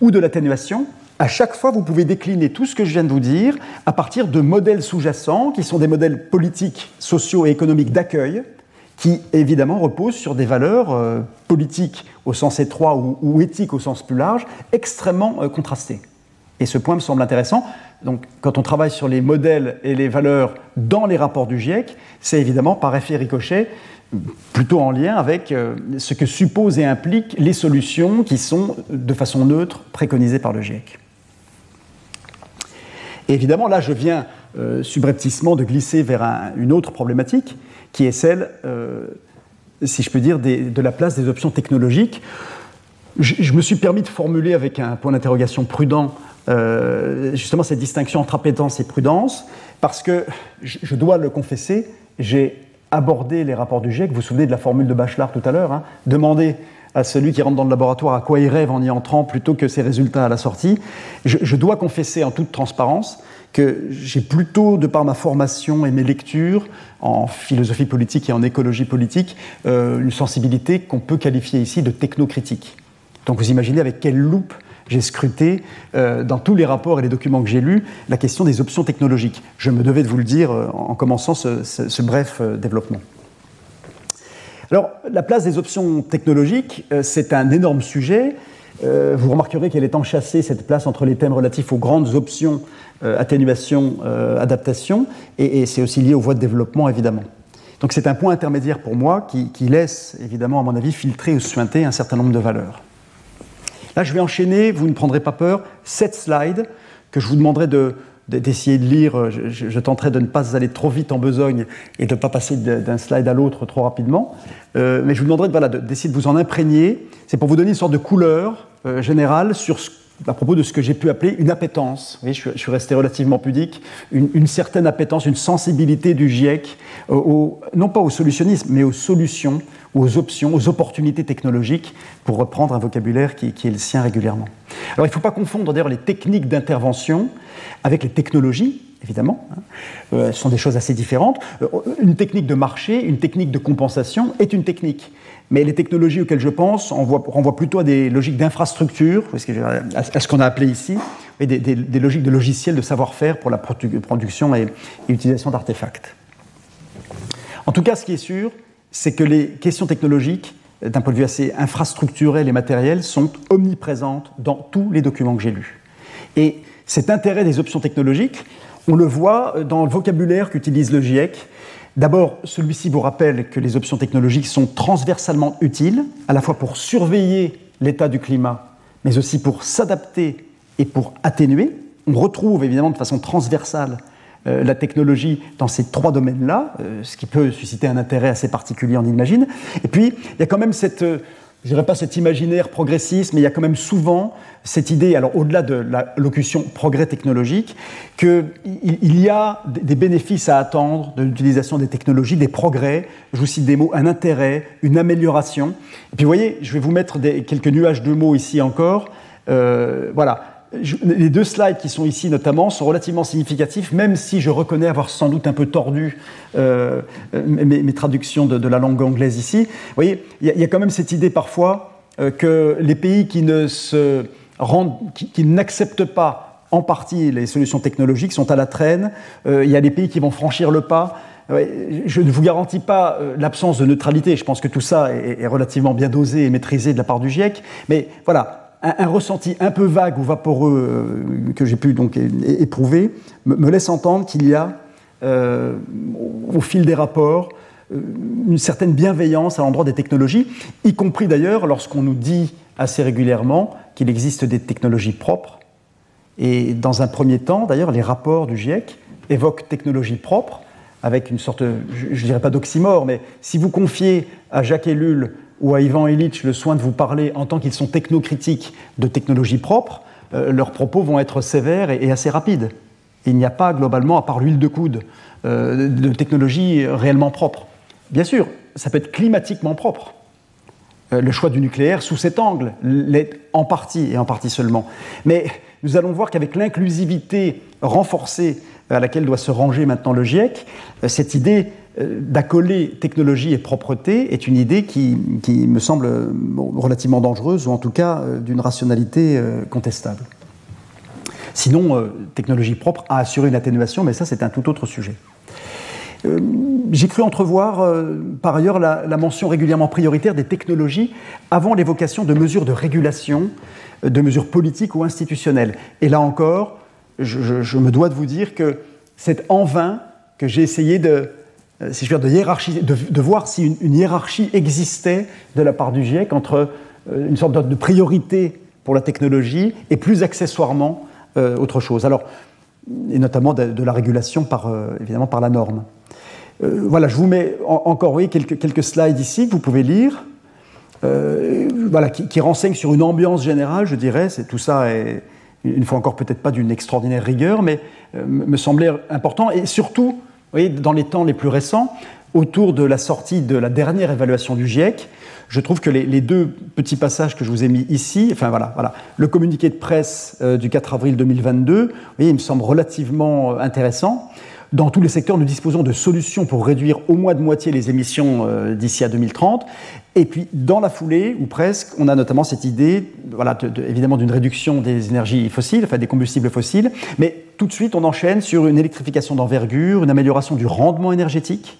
Speaker 3: ou de l'atténuation. À chaque fois, vous pouvez décliner tout ce que je viens de vous dire à partir de modèles sous-jacents qui sont des modèles politiques, sociaux et économiques d'accueil qui évidemment reposent sur des valeurs euh, politiques au sens étroit ou, éthiques au sens plus large, extrêmement euh, contrastées. Et ce point me semble intéressant. Donc, quand on travaille sur les modèles et les valeurs dans les rapports du GIEC, c'est évidemment par effet ricochet plutôt en lien avec euh, ce que supposent et impliquent les solutions qui sont de façon neutre préconisées par le GIEC. Et évidemment, là, je viens euh, subrepticement de glisser vers une autre problématique, qui est celle, euh, si je peux dire, de la place des options technologiques. je, me suis permis de formuler avec un point d'interrogation prudent euh, justement cette distinction entre appétence et prudence, parce que, je, dois le confesser, j'ai abordé les rapports du GIEC, vous vous souvenez de la formule de Bachelard tout à l'heure, hein, demander à celui qui rentre dans le laboratoire à quoi il rêve en y entrant plutôt que ses résultats à la sortie. Je, dois confesser en toute transparence que j'ai plutôt, de par ma formation et mes lectures en philosophie politique et en écologie politique, euh, une sensibilité qu'on peut qualifier ici de technocritique. Donc vous imaginez avec quelle loupe j'ai scruté euh, dans tous les rapports et les documents que j'ai lus la question des options technologiques. Je me devais de vous le dire euh, en commençant ce, bref développement. Alors, la place des options technologiques, c'est un énorme sujet. vous remarquerez qu'elle est enchâssée, cette place, entre les thèmes relatifs aux grandes options atténuation, adaptation, et, c'est aussi lié aux voies de développement, évidemment. Donc c'est un point intermédiaire pour moi qui, qui, laisse, évidemment, à mon avis, filtrer ou suinter un certain nombre de valeurs. Là, je vais enchaîner, vous ne prendrez pas peur, sept slides que je vous demanderai d'essayer de, lire. Je, tenterai de ne pas aller trop vite en besogne et de ne pas passer d'un slide à l'autre trop rapidement. Euh, mais je vous demanderai d'essayer de vous en imprégner. C'est pour vous donner une sorte de couleur euh, générale sur à propos de ce que j'ai pu appeler une appétence. je, suis, resté relativement pudique, une, certaine appétence, une sensibilité du GIEC, non pas au solutionnisme, mais aux solutions, aux options, aux opportunités technologiques, pour reprendre un vocabulaire qui, est le sien régulièrement. Alors il ne faut pas confondre d'ailleurs les techniques d'intervention avec les technologies, évidemment. Hein. Euh, ce sont des choses assez différentes. Euh, une technique de marché, une technique de compensation est une technique. Mais les technologies auxquelles je pense renvoient plutôt à des logiques d'infrastructure, à ce qu'on a appelé ici, des, logiques de logiciels de savoir-faire pour la production et, l'utilisation d'artefacts. En tout cas, ce qui est sûr, c'est que les questions technologiques, d'un point de vue assez infrastructurel et matériel, sont omniprésentes dans tous les documents que j'ai lus. Et cet intérêt des options technologiques, on le voit dans le vocabulaire qu'utilise le GIEC, D'abord, celui-ci vous rappelle que les options technologiques sont transversalement utiles, à la fois pour surveiller l'état du climat, mais aussi pour s'adapter et pour atténuer. On retrouve évidemment de façon transversale euh, la technologie dans ces trois domaines-là, euh, ce qui peut susciter un intérêt assez particulier, on imagine. Et puis, il y a quand même cette... Euh, je dirais pas cet imaginaire progressiste, mais il y a quand même souvent cette idée, alors au-delà de la locution progrès technologique, qu'il y a des bénéfices à attendre de l'utilisation des technologies, des progrès, je vous cite des mots, un intérêt, une amélioration. Et puis vous voyez, je vais vous mettre des, quelques nuages de mots ici encore. Euh, voilà, les deux slides qui sont ici notamment sont relativement significatifs, même si je reconnais avoir sans doute un peu tordu euh, mes, traductions de, la langue anglaise ici. Vous voyez, il y, a quand même cette idée parfois euh, que les pays qui ne se rendent, qui, n'acceptent pas en partie les solutions technologiques sont à la traîne. Euh, il y a des pays qui vont franchir le pas. Je ne vous garantis pas l'absence de neutralité. Je pense que tout ça est relativement bien dosé et maîtrisé de la part du GIEC. Mais voilà, un, ressenti un peu vague ou vaporeux euh, que j'ai pu donc éprouver me, laisse entendre qu'il y a, euh, au fil des rapports, euh, une certaine bienveillance à l'endroit des technologies, y compris d'ailleurs lorsqu'on nous dit assez régulièrement qu'il existe des technologies propres. Et dans un premier temps, d'ailleurs, les rapports du GIEC évoquent technologies propres, avec une sorte, je ne dirais pas d'oxymore, mais si vous confiez à Jacques Ellul ou à Ivan Illich le soin de vous parler en tant qu'ils sont technocritiques de technologies propres, euh, leurs propos vont être sévères et, assez rapides. Il n'y a pas globalement, à part l'huile de coude, euh, de technologie réellement propre. Bien sûr, ça peut être climatiquement propre. Euh, le choix du nucléaire, sous cet angle, l'est en partie et en partie seulement. Mais nous allons voir qu'avec l'inclusivité renforcée à laquelle doit se ranger maintenant le GIEC, cette idée d'accoler technologie et propreté est une idée qui, me semble relativement dangereuse, ou en tout cas euh, d'une rationalité euh, contestable. Sinon, technologie propre a assuré une atténuation, mais ça c'est un tout autre sujet. J'ai cru entrevoir par ailleurs la, mention régulièrement prioritaire des technologies avant l'évocation de mesures de régulation, de mesures politiques ou institutionnelles. Et là encore, je me dois de vous dire que c'est en vain que j'ai essayé de, euh, si je veux dire, de, de, voir si une, hiérarchie existait de la part du GIEC entre euh, une sorte de priorité pour la technologie et plus accessoirement euh, autre chose. Alors, et notamment de, la régulation par, évidemment par la norme. voilà, je vous mets encore oui, quelques, quelques, slides ici que vous pouvez lire, voilà, qui, qui, renseignent sur une ambiance générale, je dirais. Tout ça est, une fois encore, peut-être pas d'une extraordinaire rigueur, mais me semblait important. Et surtout, dans les temps les plus récents, autour de la sortie de la dernière évaluation du GIEC, je trouve que les, deux petits passages que je vous ai mis ici, enfin voilà, voilà le communiqué de presse euh, du 4 avril 2022, voyez, il me semble relativement euh, intéressant. Dans tous les secteurs, nous disposons de solutions pour réduire au moins de moitié les émissions euh, d'ici à 2030. Et puis, dans la foulée, ou presque, on a notamment cette idée, voilà, évidemment, d'une réduction des énergies fossiles, enfin des combustibles fossiles. Mais tout de suite, on enchaîne sur une électrification d'envergure, une amélioration du rendement énergétique.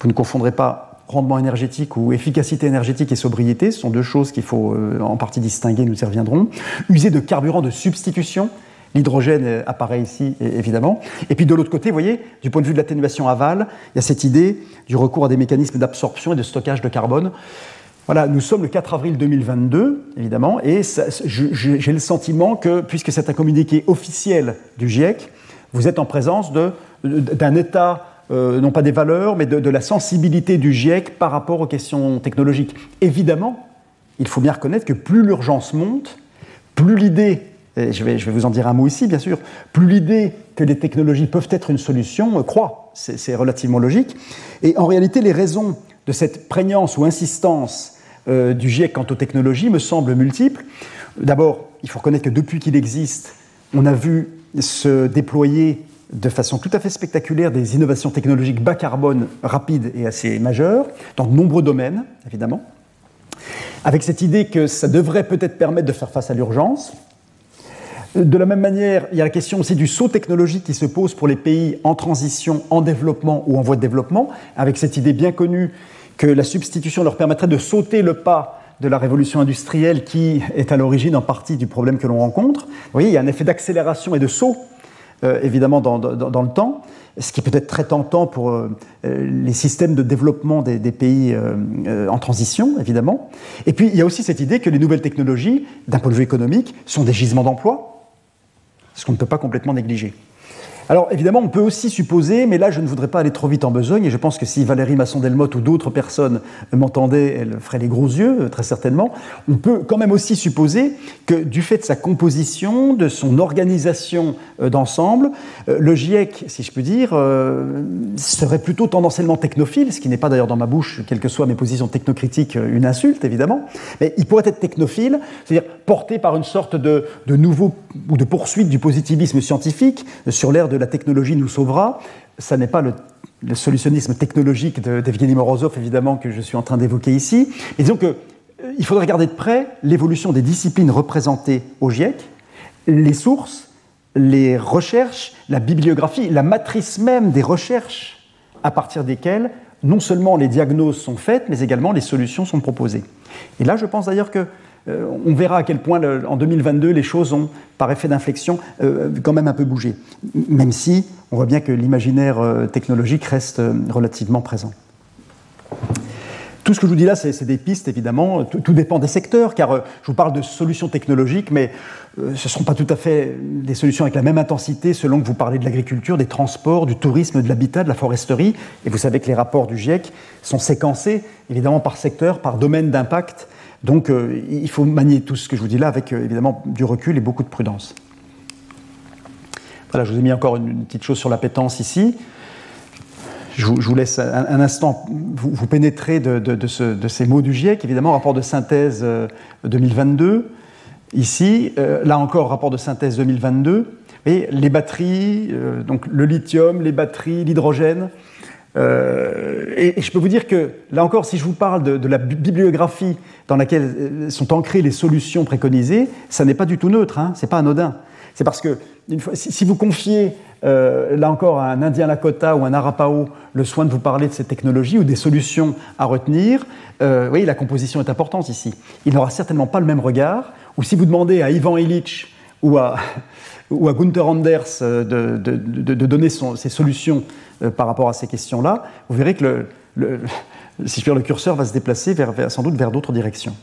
Speaker 3: Vous ne confondrez pas rendement énergétique ou efficacité énergétique et sobriété, ce sont deux choses qu'il faut euh, en partie distinguer, nous y reviendrons. User de carburant de substitution, L'hydrogène apparaît ici, évidemment. Et puis de l'autre côté, vous voyez, du point de vue de l'atténuation aval, il y a cette idée du recours à des mécanismes d'absorption et de stockage de carbone. Voilà, nous sommes le 4 avril 2022, évidemment, et j'ai le sentiment que, puisque c'est un communiqué officiel du GIEC, vous êtes en présence d'un état, euh, non pas des valeurs, mais de la sensibilité du GIEC par rapport aux questions technologiques. Évidemment, il faut bien reconnaître que plus l'urgence monte, plus l'idée et je vais, vous en dire un mot ici, bien sûr, plus l'idée que les technologies peuvent être une solution croît. C'est relativement logique. Et en réalité, les raisons de cette prégnance ou insistance du GIEC quant aux technologies me semblent multiples. D'abord, il faut reconnaître que depuis qu'il existe, on a vu se déployer de façon tout à fait spectaculaire des innovations technologiques bas carbone rapides et assez majeures, dans de nombreux domaines, évidemment, avec cette idée que ça devrait peut-être permettre de faire face à l'urgence. De la même manière, il y a la question aussi du saut technologique qui se pose pour les pays en transition, en développement ou en voie de développement, avec cette idée bien connue que la substitution leur permettrait de sauter le pas de la révolution industrielle qui est à l'origine en partie du problème que l'on rencontre. Vous voyez, il y a un effet d'accélération et de saut euh, évidemment dans, le temps, ce qui peut être très tentant pour euh, les systèmes de développement des, pays euh, en transition, évidemment. Et puis il y a aussi cette idée que les nouvelles technologies, d'un point de vue économique, sont des gisements d'emploi, ce qu'on ne peut pas complètement négliger. Alors évidemment, on peut aussi supposer, mais là je ne voudrais pas aller trop vite en besogne, et je pense que si Valérie Masson-Delmotte ou d'autres personnes m'entendaient, elles feraient les gros yeux, euh, très certainement. On peut quand même aussi supposer que du fait de sa composition, de son organisation euh, d'ensemble, euh, le GIEC, si je peux dire, serait plutôt tendanciellement technophile, ce qui n'est pas d'ailleurs dans ma bouche, quelles que soient mes positions technocritiques, une insulte évidemment, mais il pourrait être technophile, c'est-à-dire porté par une sorte de, de nouveau ou de poursuite du positivisme scientifique sur l'ère de de la technologie nous sauvera. Ça n'est pas le, solutionnisme technologique d'Evgeny Morozov, évidemment, que je suis en train d'évoquer ici. Et disons qu'il euh, faudrait regarder de près l'évolution des disciplines représentées au GIEC, les sources, les recherches, la bibliographie, la matrice même des recherches à partir desquelles non seulement les diagnoses sont faites, mais également les solutions sont proposées. Et là, je pense d'ailleurs que on verra à quel point en 2022 les choses ont, par effet d'inflexion, euh, quand même un peu bougé, même si on voit bien que l'imaginaire euh, technologique reste relativement présent. Tout ce que je vous dis là, c'est des pistes, évidemment. Tout, dépend des secteurs, car je vous parle de solutions technologiques, mais ce ne seront pas tout à fait des solutions avec la même intensité selon que vous parlez de l'agriculture, des transports, du tourisme, de l'habitat, de la foresterie. Et vous savez que les rapports du GIEC sont séquencés, évidemment, par secteur, par domaine d'impact. Donc euh, il faut manier tout ce que je vous dis là avec euh, évidemment du recul et beaucoup de prudence. Voilà, je vous ai mis encore une, petite chose sur l'appétence ici. Je vous, laisse un, instant vous, pénétrer de, ces mots du GIEC, évidemment, rapport de synthèse 2022. Euh, ici, là encore, rapport de synthèse 2022. Et les batteries, donc le lithium, les batteries, l'hydrogène, euh, et, je peux vous dire que, là encore, si je vous parle de, la bibliographie dans laquelle euh, sont ancrées les solutions préconisées, ça n'est pas du tout neutre, hein, c'est pas anodin. C'est parce que une fois, si, vous confiez, euh, là encore, à un Indien Lakota ou un Arapaho le soin de vous parler de ces technologies ou des solutions à retenir, euh, oui, la composition est importante ici. Il n'aura certainement pas le même regard. Ou si vous demandez à Ivan Illich ou à, ou Gunther Anders de, donner ses solutions par rapport à ces questions-là, vous verrez que le, si le curseur va se déplacer sans doute vers d'autres directions.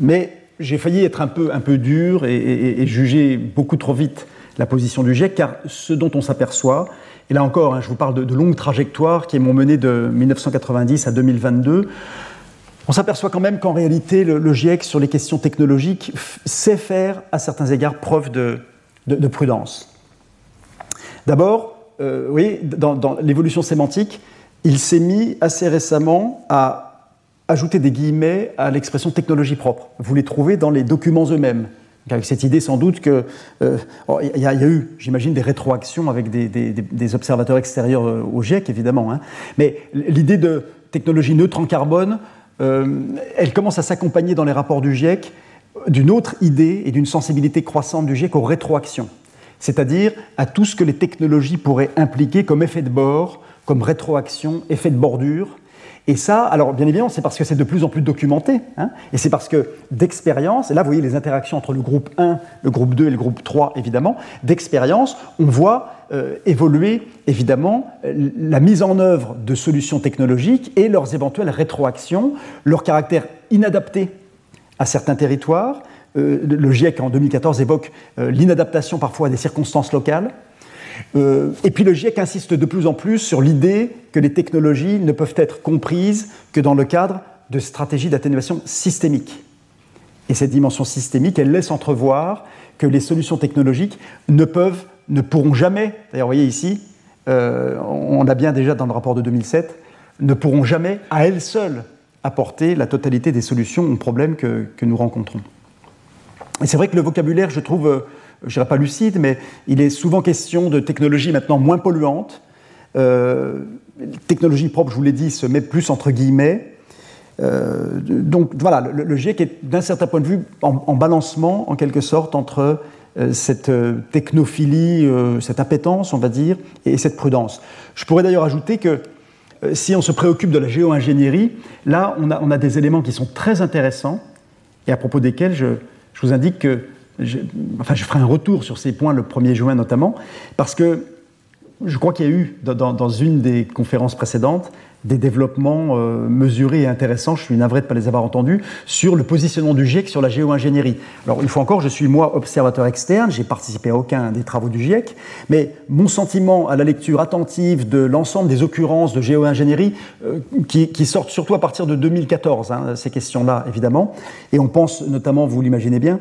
Speaker 3: Mais j'ai failli être un peu, dur et, juger beaucoup trop vite la position du GIEC, car ce dont on s'aperçoit, et là encore, hein, je vous parle de, longues trajectoires qui m'ont mené de 1990 à 2022, on s'aperçoit quand même qu'en réalité, le, GIEC, sur les questions technologiques, sait faire, à certains égards, preuve de prudence. D'abord, euh, oui, dans, l'évolution sémantique, il s'est mis assez récemment à ajouter des guillemets à l'expression technologie propre. Vous les trouvez dans les documents eux-mêmes. Avec cette idée sans doute qu'il euh, y, a eu, j'imagine, des rétroactions avec des, observateurs extérieurs euh, au GIEC, évidemment. Hein. Mais l'idée de technologie neutre en carbone, elle commence à s'accompagner dans les rapports du GIEC d'une autre idée et d'une sensibilité croissante du GIEC aux rétroactions c'est-à-dire à tout ce que les technologies pourraient impliquer comme effet de bord, comme rétroaction, effet de bordure. Et ça, alors bien évidemment, c'est parce que c'est de plus en plus documenté, hein, et c'est parce que d'expérience, et là vous voyez les interactions entre le groupe 1, le groupe 2 et le groupe 3, évidemment, d'expérience, on voit euh, évoluer évidemment la mise en œuvre de solutions technologiques et leurs éventuelles rétroactions, leur caractère inadapté à certains territoires, le GIEC en 2014 évoque euh, l'inadaptation parfois à des circonstances locales. Euh, et puis le GIEC insiste de plus en plus sur l'idée que les technologies ne peuvent être comprises que dans le cadre de stratégies d'atténuation systémiques. Et cette dimension systémique, elle laisse entrevoir que les solutions technologiques ne peuvent, ne pourront jamais, d'ailleurs vous voyez ici, euh, on l'a bien déjà dans le rapport de 2007, ne pourront jamais à elles seules apporter la totalité des solutions aux problèmes que, nous rencontrons. Et c'est vrai que le vocabulaire, je trouve, euh, je ne dirais pas lucide, mais il est souvent question de technologies maintenant moins polluantes. Euh, technologie propre, je vous l'ai dit, se met plus entre guillemets. Euh, donc voilà, le, GIEC est d'un certain point de vue en, balancement, en quelque sorte, entre euh, cette technophilie, cette appétence, on va dire, et, cette prudence. Je pourrais d'ailleurs ajouter que si on se préoccupe de la géo-ingénierie, là, on a, des éléments qui sont très intéressants et à propos desquels je, je vous indique que je, enfin, je ferai un retour sur ces points le 1er juin notamment, parce que je crois qu'il y a eu dans, une des conférences précédentes des développements euh, mesurés et intéressants, je suis navré de ne pas les avoir entendus, sur le positionnement du GIEC sur la géo-ingénierie. Alors, une fois encore, je suis moi observateur externe, j'ai participé à aucun des travaux du GIEC, mais mon sentiment à la lecture attentive de l'ensemble des occurrences de géo-ingénierie, euh, qui, sortent surtout à partir de 2014, hein, ces questions-là, évidemment, et on pense notamment, vous l'imaginez bien,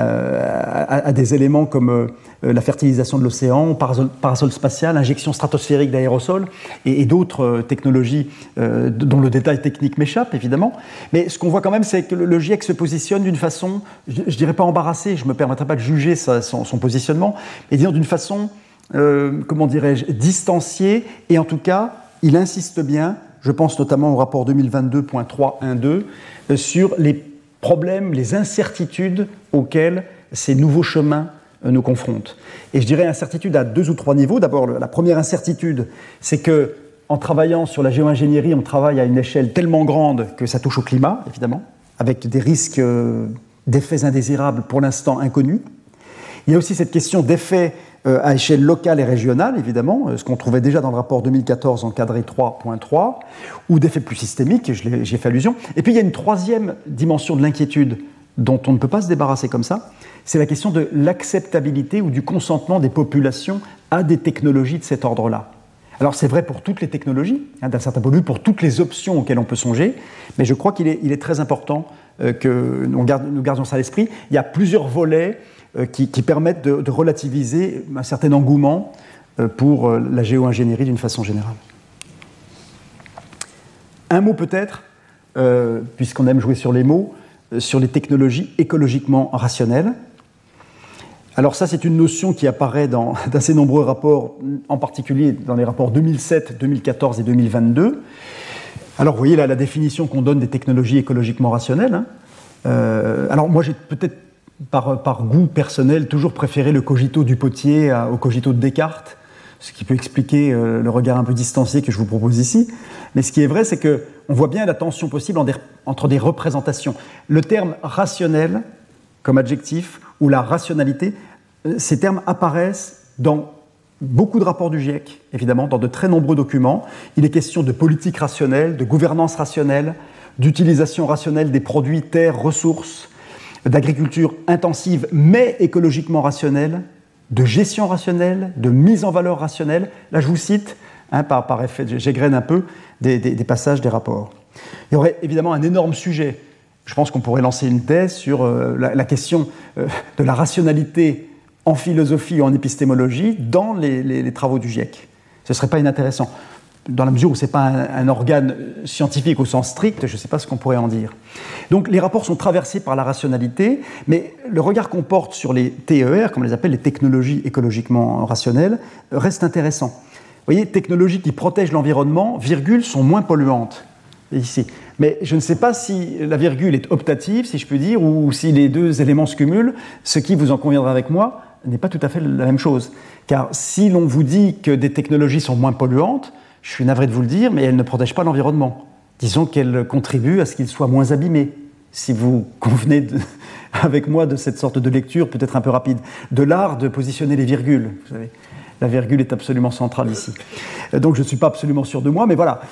Speaker 3: euh, à, des éléments comme la fertilisation de l'océan, parasol, spatial, injection stratosphérique d'aérosols et, d'autres technologies euh, dont le détail technique m'échappe, évidemment. Mais ce qu'on voit quand même, c'est que le GIEC se positionne d'une façon, je ne dirais pas embarrassée, je me permettrai pas de juger son, positionnement, mais d'une façon, euh, comment dirais-je, distanciée, et en tout cas, il insiste bien, je pense notamment au rapport 2022.312, euh, sur les problèmes, les incertitudes auxquelles ces nouveaux chemins nous confrontent. Et je dirais incertitude à deux ou trois niveaux. D'abord, la première incertitude, c'est que en travaillant sur la géo-ingénierie, on travaille à une échelle tellement grande que ça touche au climat, évidemment, avec des risques euh, d'effets indésirables pour l'instant inconnus. Il y a aussi cette question d'effets euh, à échelle locale et régionale, évidemment, euh, ce qu'on trouvait déjà dans le rapport 2014 encadré 3.3, ou d'effets plus systémiques, j'ai fait allusion. Et puis il y a une troisième dimension de l'inquiétude dont on ne peut pas se débarrasser comme ça, c'est la question de l'acceptabilité ou du consentement des populations à des technologies de cet ordre-là. Alors c'est vrai pour toutes les technologies, hein, d'un certain point de vue, pour toutes les options auxquelles on peut songer, mais je crois qu'il est, très important euh, que nous, gardions ça à l'esprit. Il y a plusieurs volets euh, qui, permettent de, relativiser un certain engouement euh, pour la géo-ingénierie d'une façon générale. Un mot peut-être, puisqu'on aime jouer sur les mots, sur les technologies écologiquement rationnelles. Alors ça, c'est une notion qui apparaît dans d'assez nombreux rapports, en particulier dans les rapports 2007, 2014 et 2022. Alors vous voyez là la définition qu'on donne des technologies écologiquement rationnelles. Hein. Euh, alors moi, j'ai peut-être par, par, goût personnel toujours préféré le cogito du potier au cogito de Descartes, ce qui peut expliquer euh, le regard un peu distancié que je vous propose ici. Mais ce qui est vrai, c'est que on voit bien la tension possible entre des représentations. Le terme rationnel comme adjectif ou la rationalité, euh, ces termes apparaissent dans beaucoup de rapports du GIEC, évidemment, dans de très nombreux documents. Il est question de politique rationnelle, de gouvernance rationnelle, d'utilisation rationnelle des produits, terres, ressources, d'agriculture intensive mais écologiquement rationnelle, de gestion rationnelle, de mise en valeur rationnelle. Là, je vous cite, hein, par, par, effet, j'égrène un peu des, passages des rapports. Il y aurait évidemment un énorme sujet je pense qu'on pourrait lancer une thèse sur euh, la, question euh, de la rationalité en philosophie ou en épistémologie dans les, travaux du GIEC. Ce ne serait pas inintéressant. Dans la mesure où ce n'est pas un, organe scientifique au sens strict, je ne sais pas ce qu'on pourrait en dire. Donc les rapports sont traversés par la rationalité, mais le regard qu'on porte sur les TER, comme on les appelle les technologies écologiquement rationnelles, reste intéressant. Vous voyez, technologies qui protègent l'environnement, virgule, sont moins polluantes. Ici. Mais je ne sais pas si la virgule est optative, si je peux dire, ou si les deux éléments se cumulent, ce qui, vous en conviendra avec moi, n'est pas tout à fait la même chose. Car si l'on vous dit que des technologies sont moins polluantes, je suis navré de vous le dire, mais elles ne protègent pas l'environnement. Disons qu'elles contribuent à ce qu'il soit moins abîmé, si vous convenez avec moi de cette sorte de lecture peut-être un peu rapide, de l'art de positionner les virgules. Vous savez. La virgule est absolument centrale ici. Donc je ne suis pas absolument sûr de moi, mais voilà.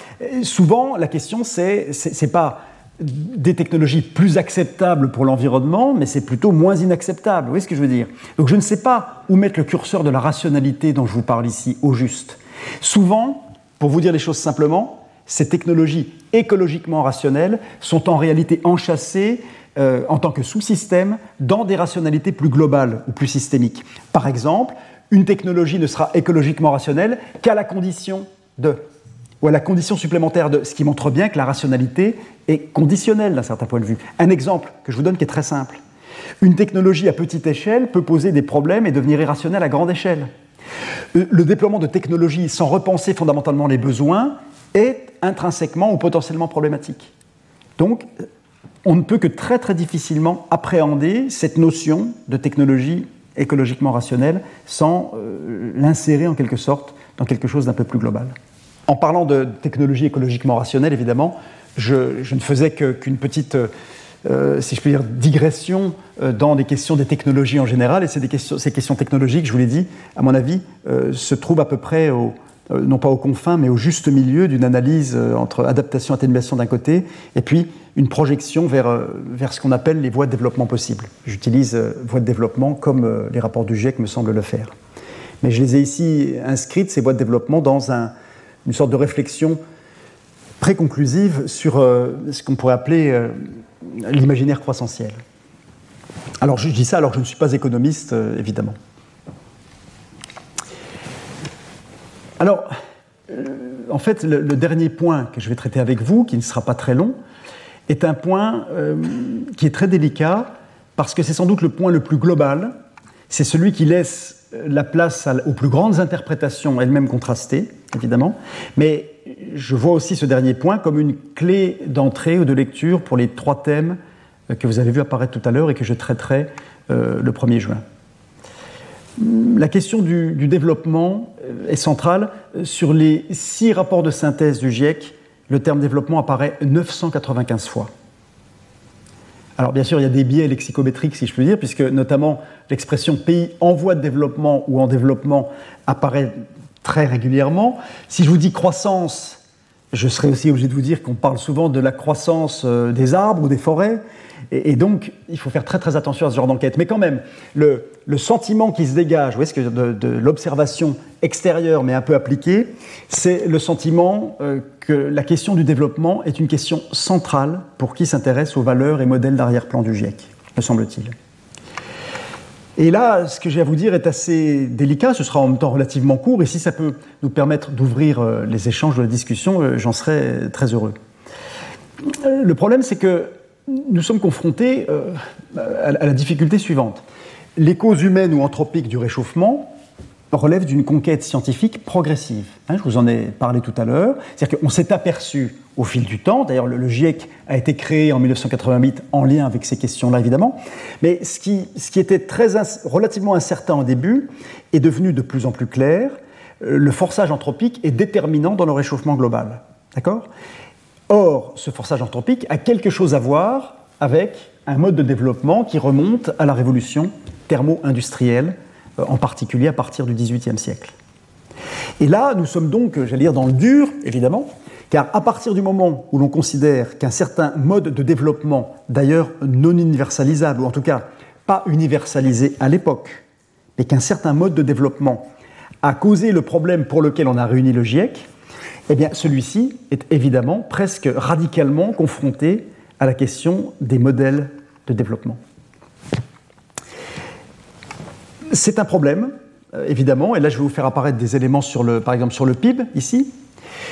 Speaker 3: Souvent, la question, c'est n'est pas des technologies plus acceptables pour l'environnement, mais c'est plutôt moins inacceptable. Vous voyez ce que je veux dire? Donc je ne sais pas où mettre le curseur de la rationalité dont je vous parle ici au juste. Souvent, pour vous dire les choses simplement, ces technologies écologiquement rationnelles sont en réalité enchâssées en tant que sous-système dans des rationalités plus globales ou plus systémiques. Par exemple, une technologie ne sera écologiquement rationnelle qu'à la condition de, ou à la condition supplémentaire de, ce qui montre bien que la rationalité est conditionnelle d'un certain point de vue. Un exemple que je vous donne qui est très simple. Une technologie à petite échelle peut poser des problèmes et devenir irrationnelle à grande échelle. Le déploiement de technologies sans repenser fondamentalement les besoins est intrinsèquement ou potentiellement problématique. Donc, on ne peut que très très difficilement appréhender cette notion de technologie écologiquement rationnelle sans euh, l'insérer en quelque sorte dans quelque chose d'un peu plus global. En parlant de technologie écologiquement rationnelle, évidemment, je, ne faisais qu'une petite, euh, si je peux dire, digression euh, dans des questions des technologies en général. Et ces questions, ces questions technologiques, je vous l'ai dit, à mon avis, se trouvent à peu près non pas aux confins, mais au juste milieu d'une analyse entre adaptation et atténuation d'un côté, et puis une projection vers, euh, vers ce qu'on appelle les voies de développement possibles. J'utilise euh, voies de développement comme euh, les rapports du GIEC me semblent le faire. Mais je les ai ici inscrites, ces voies de développement, dans un, une sorte de réflexion préconclusive sur ce qu'on pourrait appeler l'imaginaire croissantien. Alors je dis ça alors que je ne suis pas économiste, évidemment. Alors, en fait, le, le, dernier point que je vais traiter avec vous, qui ne sera pas très long, est un point euh, qui est très délicat parce que c'est sans doute le point le plus global. C'est celui qui laisse la place aux plus grandes interprétations, elles-mêmes contrastées, évidemment. Mais je vois aussi ce dernier point comme une clé d'entrée ou de lecture pour les trois thèmes euh, que vous avez vu apparaître tout à l'heure et que je traiterai euh, le 1er juin. La question du, développement est centrale. Sur les six rapports de synthèse du GIEC, le terme développement apparaît 995 fois. Alors bien sûr, il y a des biais lexicométriques, si je puis dire, puisque notamment l'expression pays en voie de développement ou en développement apparaît très régulièrement. Si je vous dis croissance, je serais aussi obligé de vous dire qu'on parle souvent de la croissance euh, des arbres ou des forêts. Et, donc, il faut faire très très attention à ce genre d'enquête. Mais quand même, le, sentiment qui se dégage, vous voyez, de, de l'observation extérieure mais un peu appliquée, c'est le sentiment euh, que la question du développement est une question centrale pour qui s'intéresse aux valeurs et modèles d'arrière-plan du GIEC, me semble-t-il. Et là, ce que j'ai à vous dire est assez délicat, ce sera en même temps relativement court, et si ça peut nous permettre d'ouvrir euh, les échanges de la discussion, euh, j'en serais très heureux. Le problème, c'est que nous sommes confrontés euh, à la difficulté suivante. Les causes humaines ou anthropiques du réchauffement relèvent d'une conquête scientifique progressive. Hein, je vous en ai parlé tout à l'heure. C'est-à-dire qu'on s'est aperçu au fil du temps, d'ailleurs le, GIEC a été créé en 1988 en lien avec ces questions-là évidemment, mais ce qui, ce qui était très relativement incertain au début est devenu de plus en plus clair. Euh, le forçage anthropique est déterminant dans le réchauffement global. D'accord? Or, ce forçage anthropique a quelque chose à voir avec un mode de développement qui remonte à la révolution thermo-industrielle, euh, en particulier à partir du XVIIIe siècle. Et là, nous sommes donc, j'allais dire, dans le dur, évidemment, car à partir du moment où l'on considère qu'un certain mode de développement, d'ailleurs non universalisable, ou en tout cas pas universalisé à l'époque, mais qu'un certain mode de développement a causé le problème pour lequel on a réuni le GIEC, eh bien, celui-ci est évidemment presque radicalement confronté à la question des modèles de développement. C'est un problème, euh, évidemment, et là je vais vous faire apparaître des éléments sur le, par exemple sur le PIB ici.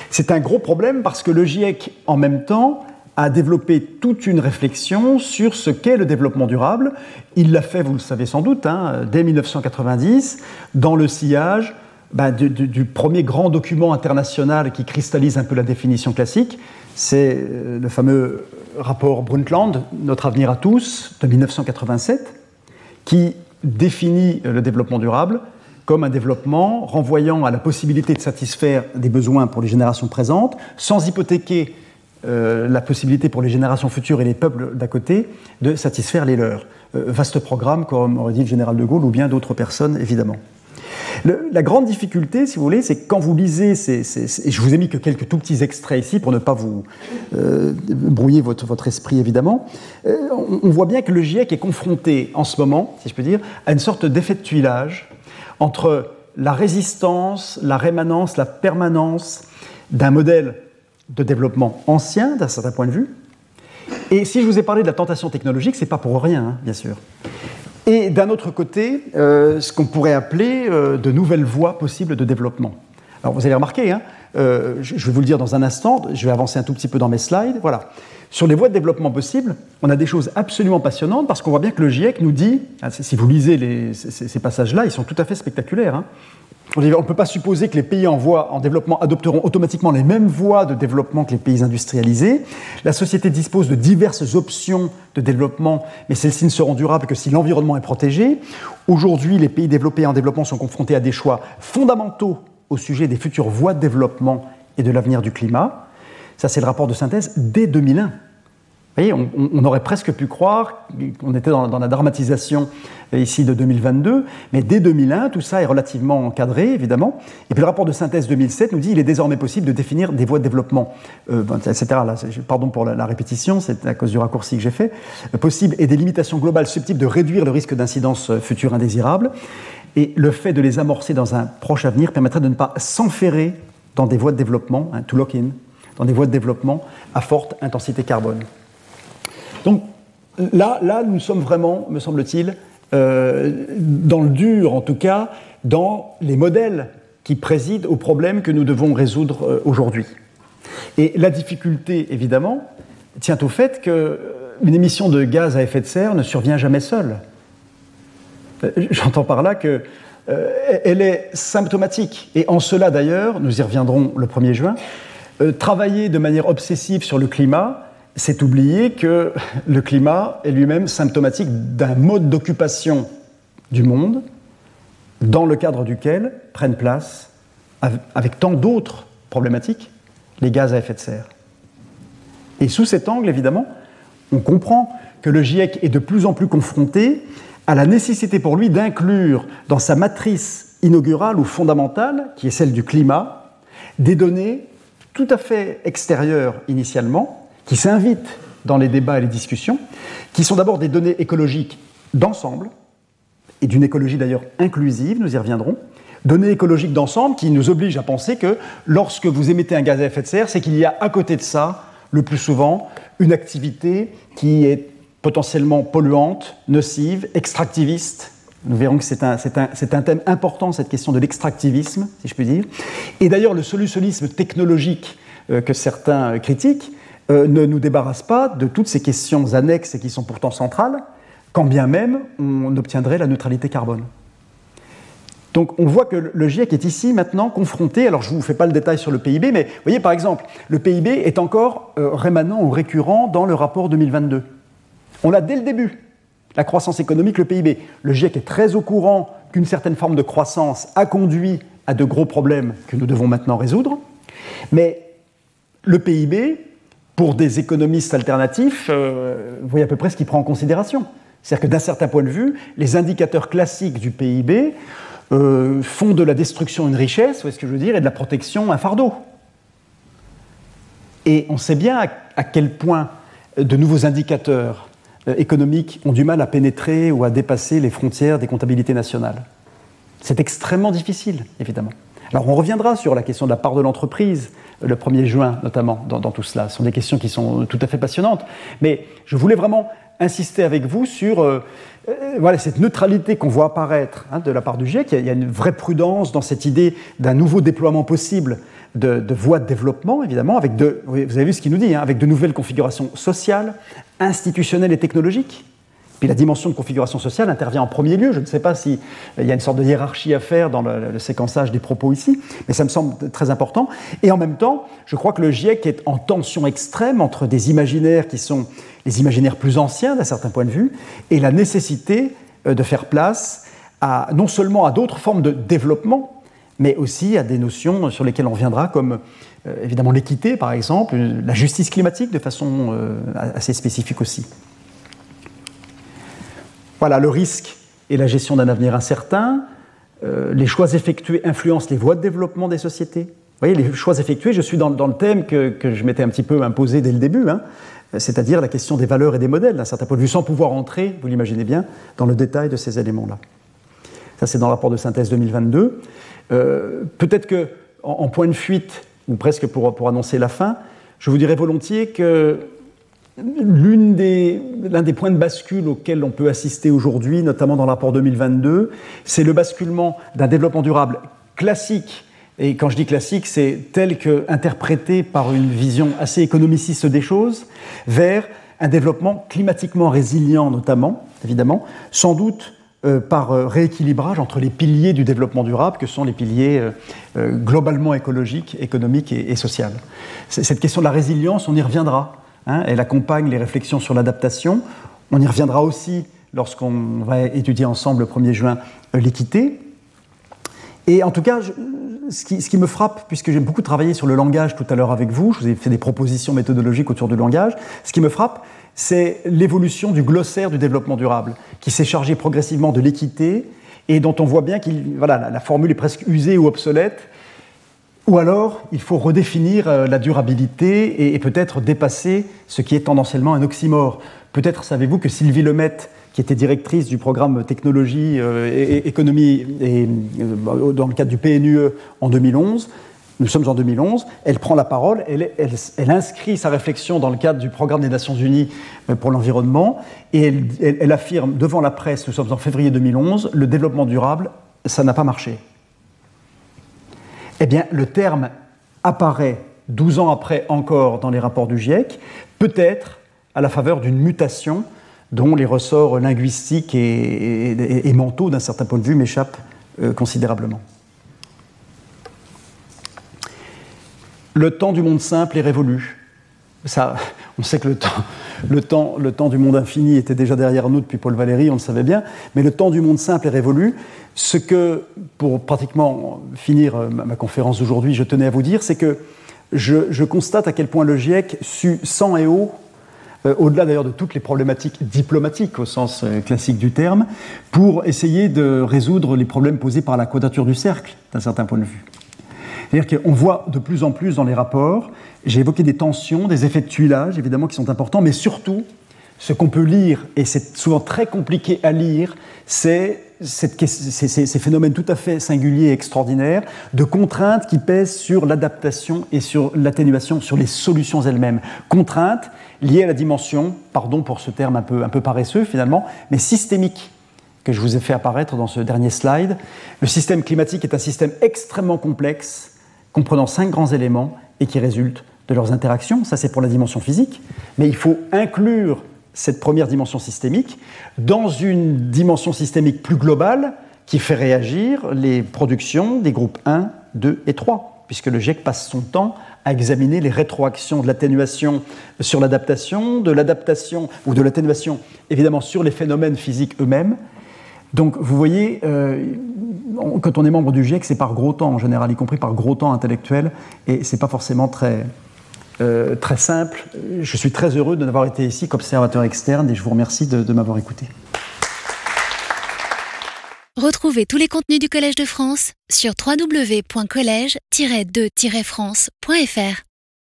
Speaker 3: C'est un gros problème parce que le GIEC, en même temps, a développé toute une réflexion sur ce qu'est le développement durable. Il l'a fait, vous le savez sans doute, hein, dès 1990, dans le sillage bah, du, premier grand document international qui cristallise un peu la définition classique, c'est euh, le fameux rapport Brundtland, Notre avenir à tous, de 1987, qui définit le développement durable comme un développement renvoyant à la possibilité de satisfaire des besoins pour les générations présentes, sans hypothéquer euh, la possibilité pour les générations futures et les peuples d'à côté de satisfaire les leurs. vaste programme, comme aurait dit le général de Gaulle ou bien d'autres personnes, évidemment la grande difficulté, si vous voulez, c'est que quand vous lisez, ces, et je vous ai mis que quelques tout petits extraits ici pour ne pas vous euh, brouiller votre, esprit évidemment, euh, on, voit bien que le GIEC est confronté en ce moment, si je peux dire, à une sorte d'effet de tuilage entre la résistance, la rémanence, la permanence d'un modèle de développement ancien d'un certain point de vue, Et si je vous ai parlé de la tentation technologique, c'est pas pour rien, hein, bien sûr. Et d'un autre côté, euh, ce qu'on pourrait appeler euh, de nouvelles voies possibles de développement. Alors vous avez remarqué, hein, euh, je vais vous le dire dans un instant, je vais avancer un tout petit peu dans mes slides. Voilà. Sur les voies de développement possibles, on a des choses absolument passionnantes parce qu'on voit bien que le GIEC nous dit, ah, si vous lisez ces, passages-là, ils sont tout à fait spectaculaires. Hein. On ne peut pas supposer que les pays en voie en développement adopteront automatiquement les mêmes voies de développement que les pays industrialisés. La société dispose de diverses options de développement, mais celles-ci ne seront durables que si l'environnement est protégé. Aujourd'hui, les pays développés en développement sont confrontés à des choix fondamentaux au sujet des futures voies de développement et de l'avenir du climat. Ça, c'est le rapport de synthèse dès 2001. Vous voyez, on, aurait presque pu croire qu'on était dans, la dramatisation euh, ici de 2022, mais dès 2001, tout ça est relativement encadré, évidemment. Et puis le rapport de synthèse 2007 nous dit qu'il est désormais possible de définir des voies de développement, euh, etc. Là, pardon pour la, répétition, c'est à cause du raccourci que j'ai fait. Euh, possible et des limitations globales susceptibles de réduire le risque d'incidence future indésirable. Et le fait de les amorcer dans un proche avenir permettrait de ne pas s'enferrer dans des voies de développement, hein, to lock in, dans des voies de développement à forte intensité carbone. Donc là, là nous sommes vraiment, me semble-t-il, euh, dans le dur, en tout cas, dans les modèles qui président aux problèmes que nous devons résoudre euh, aujourd'hui. Et la difficulté, évidemment, tient au fait qu'une euh, émission de gaz à effet de serre ne survient jamais seule. J'entends par là qu'elle est symptomatique. Et en cela, d'ailleurs, nous y reviendrons le 1er juin, euh, travailler de manière obsessive sur le climat, c'est oublier que le climat est lui-même symptomatique d'un mode d'occupation du monde dans le cadre duquel prennent place, avec tant d'autres problématiques, les gaz à effet de serre. Et sous cet angle, évidemment, on comprend que le GIEC est de plus en plus confronté à la nécessité pour lui d'inclure dans sa matrice inaugurale ou fondamentale, qui est celle du climat, des données tout à fait extérieures initialement, qui s'invitent dans les débats et les discussions, qui sont d'abord des données écologiques d'ensemble, et d'une écologie d'ailleurs inclusive, nous y reviendrons, données écologiques d'ensemble qui nous obligent à penser que lorsque vous émettez un gaz à effet de serre, c'est qu'il y a à côté de ça, le plus souvent, une activité qui est potentiellement polluante, nocive, extractiviste, nous verrons que c'est un, un, thème important, cette question de l'extractivisme, si je puis dire. Et d'ailleurs, le solutionnisme technologique euh, que certains critiquent euh, ne nous débarrasse pas de toutes ces questions annexes et qui sont pourtant centrales, quand bien même on obtiendrait la neutralité carbone. Donc on voit que le GIEC est ici maintenant confronté, alors je ne vous fais pas le détail sur le PIB, mais vous voyez par exemple, le PIB est encore euh, rémanent ou récurrent dans le rapport 2022. On l'a dès le début la croissance économique, le PIB. Le GIEC est très au courant qu'une certaine forme de croissance a conduit à de gros problèmes que nous devons maintenant résoudre. Mais le PIB, pour des économistes alternatifs, euh, vous voyez à peu près ce qu'il prend en considération. C'est-à-dire que d'un certain point de vue, les indicateurs classiques du PIB euh, font de la destruction une richesse, vous ce que je veux dire, et de la protection un fardeau. Et on sait bien à quel point de nouveaux indicateurs euh, économiques ont du mal à pénétrer ou à dépasser les frontières des comptabilités nationales. C'est extrêmement difficile, évidemment. Alors on reviendra sur la question de la part de l'entreprise le 1er juin, notamment, dans, tout cela. Ce sont des questions qui sont tout à fait passionnantes. Mais je voulais vraiment insister avec vous sur euh, euh, voilà, cette neutralité qu'on voit apparaître hein, de la part du GIEC. Il y, a, une vraie prudence dans cette idée d'un nouveau déploiement possible de, voies de développement, évidemment, avec de, vous avez vu ce qu'il nous dit, hein, avec de nouvelles configurations sociales, institutionnelles et technologiques. Puis la dimension de configuration sociale intervient en premier lieu. Je ne sais pas s'il euh, y a une sorte de hiérarchie à faire dans le, séquençage des propos ici, mais ça me semble très important. Et en même temps, je crois que le GIEC est en tension extrême entre des imaginaires qui sont les imaginaires plus anciens d'un certain point de vue et la nécessité euh, de faire place à, non seulement à d'autres formes de développement, mais aussi à des notions sur lesquelles on reviendra, comme euh, évidemment l'équité, par exemple, la justice climatique de façon euh, assez spécifique aussi. Voilà, le risque et la gestion d'un avenir incertain. Euh, les choix effectués influencent les voies de développement des sociétés. Vous voyez, les choix effectués, je suis dans, le thème que, je m'étais un petit peu imposé dès le début, hein, c'est-à-dire la question des valeurs et des modèles, d'un certain point de vue, sans pouvoir entrer, vous l'imaginez bien, dans le détail de ces éléments-là. Ça, c'est dans le rapport de synthèse 2022. Euh, peut-être que, en, point de fuite, ou presque pour, annoncer la fin, je vous dirais volontiers que l'un des, points de bascule auxquels on peut assister aujourd'hui, notamment dans le rapport 2022, c'est le basculement d'un développement durable classique. Et quand je dis classique, c'est tel que interprété par une vision assez économiciste des choses, vers un développement climatiquement résilient notamment, évidemment, sans doute par euh, rééquilibrage entre les piliers du développement durable, que sont les piliers euh, globalement écologiques, économiques et, et sociaux. Cette question de la résilience, on y reviendra. Hein, elle accompagne les réflexions sur l'adaptation. On y reviendra aussi lorsqu'on va étudier ensemble le 1er juin l'équité. Et en tout cas, ce, qui, ce, qui, me frappe, puisque j'ai beaucoup travaillé sur le langage tout à l'heure avec vous, je vous ai fait des propositions méthodologiques autour du langage, ce qui me frappe, c'est l'évolution du glossaire du développement durable, qui s'est chargé progressivement de l'équité et dont on voit bien que la formule est presque usée ou obsolète. Ou alors, il faut redéfinir euh, la durabilité et, peut-être dépasser ce qui est tendanciellement un oxymore. Peut-être savez-vous que Sylvie Lemaitre, qui était directrice du programme technologie euh, et, économie euh, dans le cadre du PNUE en 2011, nous sommes en 2011, elle prend la parole, elle, inscrit sa réflexion dans le cadre du programme des Nations Unies euh, pour l'environnement, et elle, affirme devant la presse, nous sommes en février 2011, le développement durable, ça n'a pas marché. Eh bien, le terme apparaît 12 ans après encore dans les rapports du GIEC, peut-être à la faveur d'une mutation dont les ressorts linguistiques et, mentaux, d'un certain point de vue, m'échappent euh, considérablement. Le temps du monde simple est révolu. On sait que le temps du monde infini était déjà derrière nous depuis Paul Valéry, on le savait bien, mais le temps du monde simple est révolu. Ce que, pour pratiquement finir euh, ma, conférence d'aujourd'hui, je tenais à vous dire, c'est que je, constate à quel point le GIEC sut sang et eau, euh, au-delà d'ailleurs de toutes les problématiques diplomatiques au sens euh, classique du terme, pour essayer de résoudre les problèmes posés par la quadrature du cercle, d'un certain point de vue. C'est-à-dire qu'on voit de plus en plus dans les rapports, j'ai évoqué des tensions, des effets de tuilage, évidemment, qui sont importants, mais surtout, ce qu'on peut lire, et c'est souvent très compliqué à lire, c'est ces phénomènes tout à fait singuliers et extraordinaires de contraintes qui pèsent sur l'adaptation et sur l'atténuation, sur les solutions elles-mêmes. Contraintes liées à la dimension, pardon pour ce terme un peu, un peu paresseux finalement, mais systémique que je vous ai fait apparaître dans ce dernier slide. Le système climatique est un système extrêmement complexe comprenant cinq grands éléments et qui résultent de leurs interactions. Ça, c'est pour la dimension physique. Mais il faut inclure cette première dimension systémique dans une dimension systémique plus globale qui fait réagir les productions des groupes 1, 2 et 3, puisque le GIEC passe son temps à examiner les rétroactions de l'atténuation sur l'adaptation, de l'adaptation ou de l'atténuation évidemment sur les phénomènes physiques eux-mêmes, donc vous voyez, euh, quand on est membre du GIEC, c'est par gros temps en général, y compris par gros temps intellectuel, et c'est pas forcément très, euh, très simple. Je suis très heureux de n'avoir été ici qu'observateur externe et je vous remercie de, de m'avoir écouté.
Speaker 1: Retrouvez tous les contenus du Collège de France sur www.colège-2-france.fr.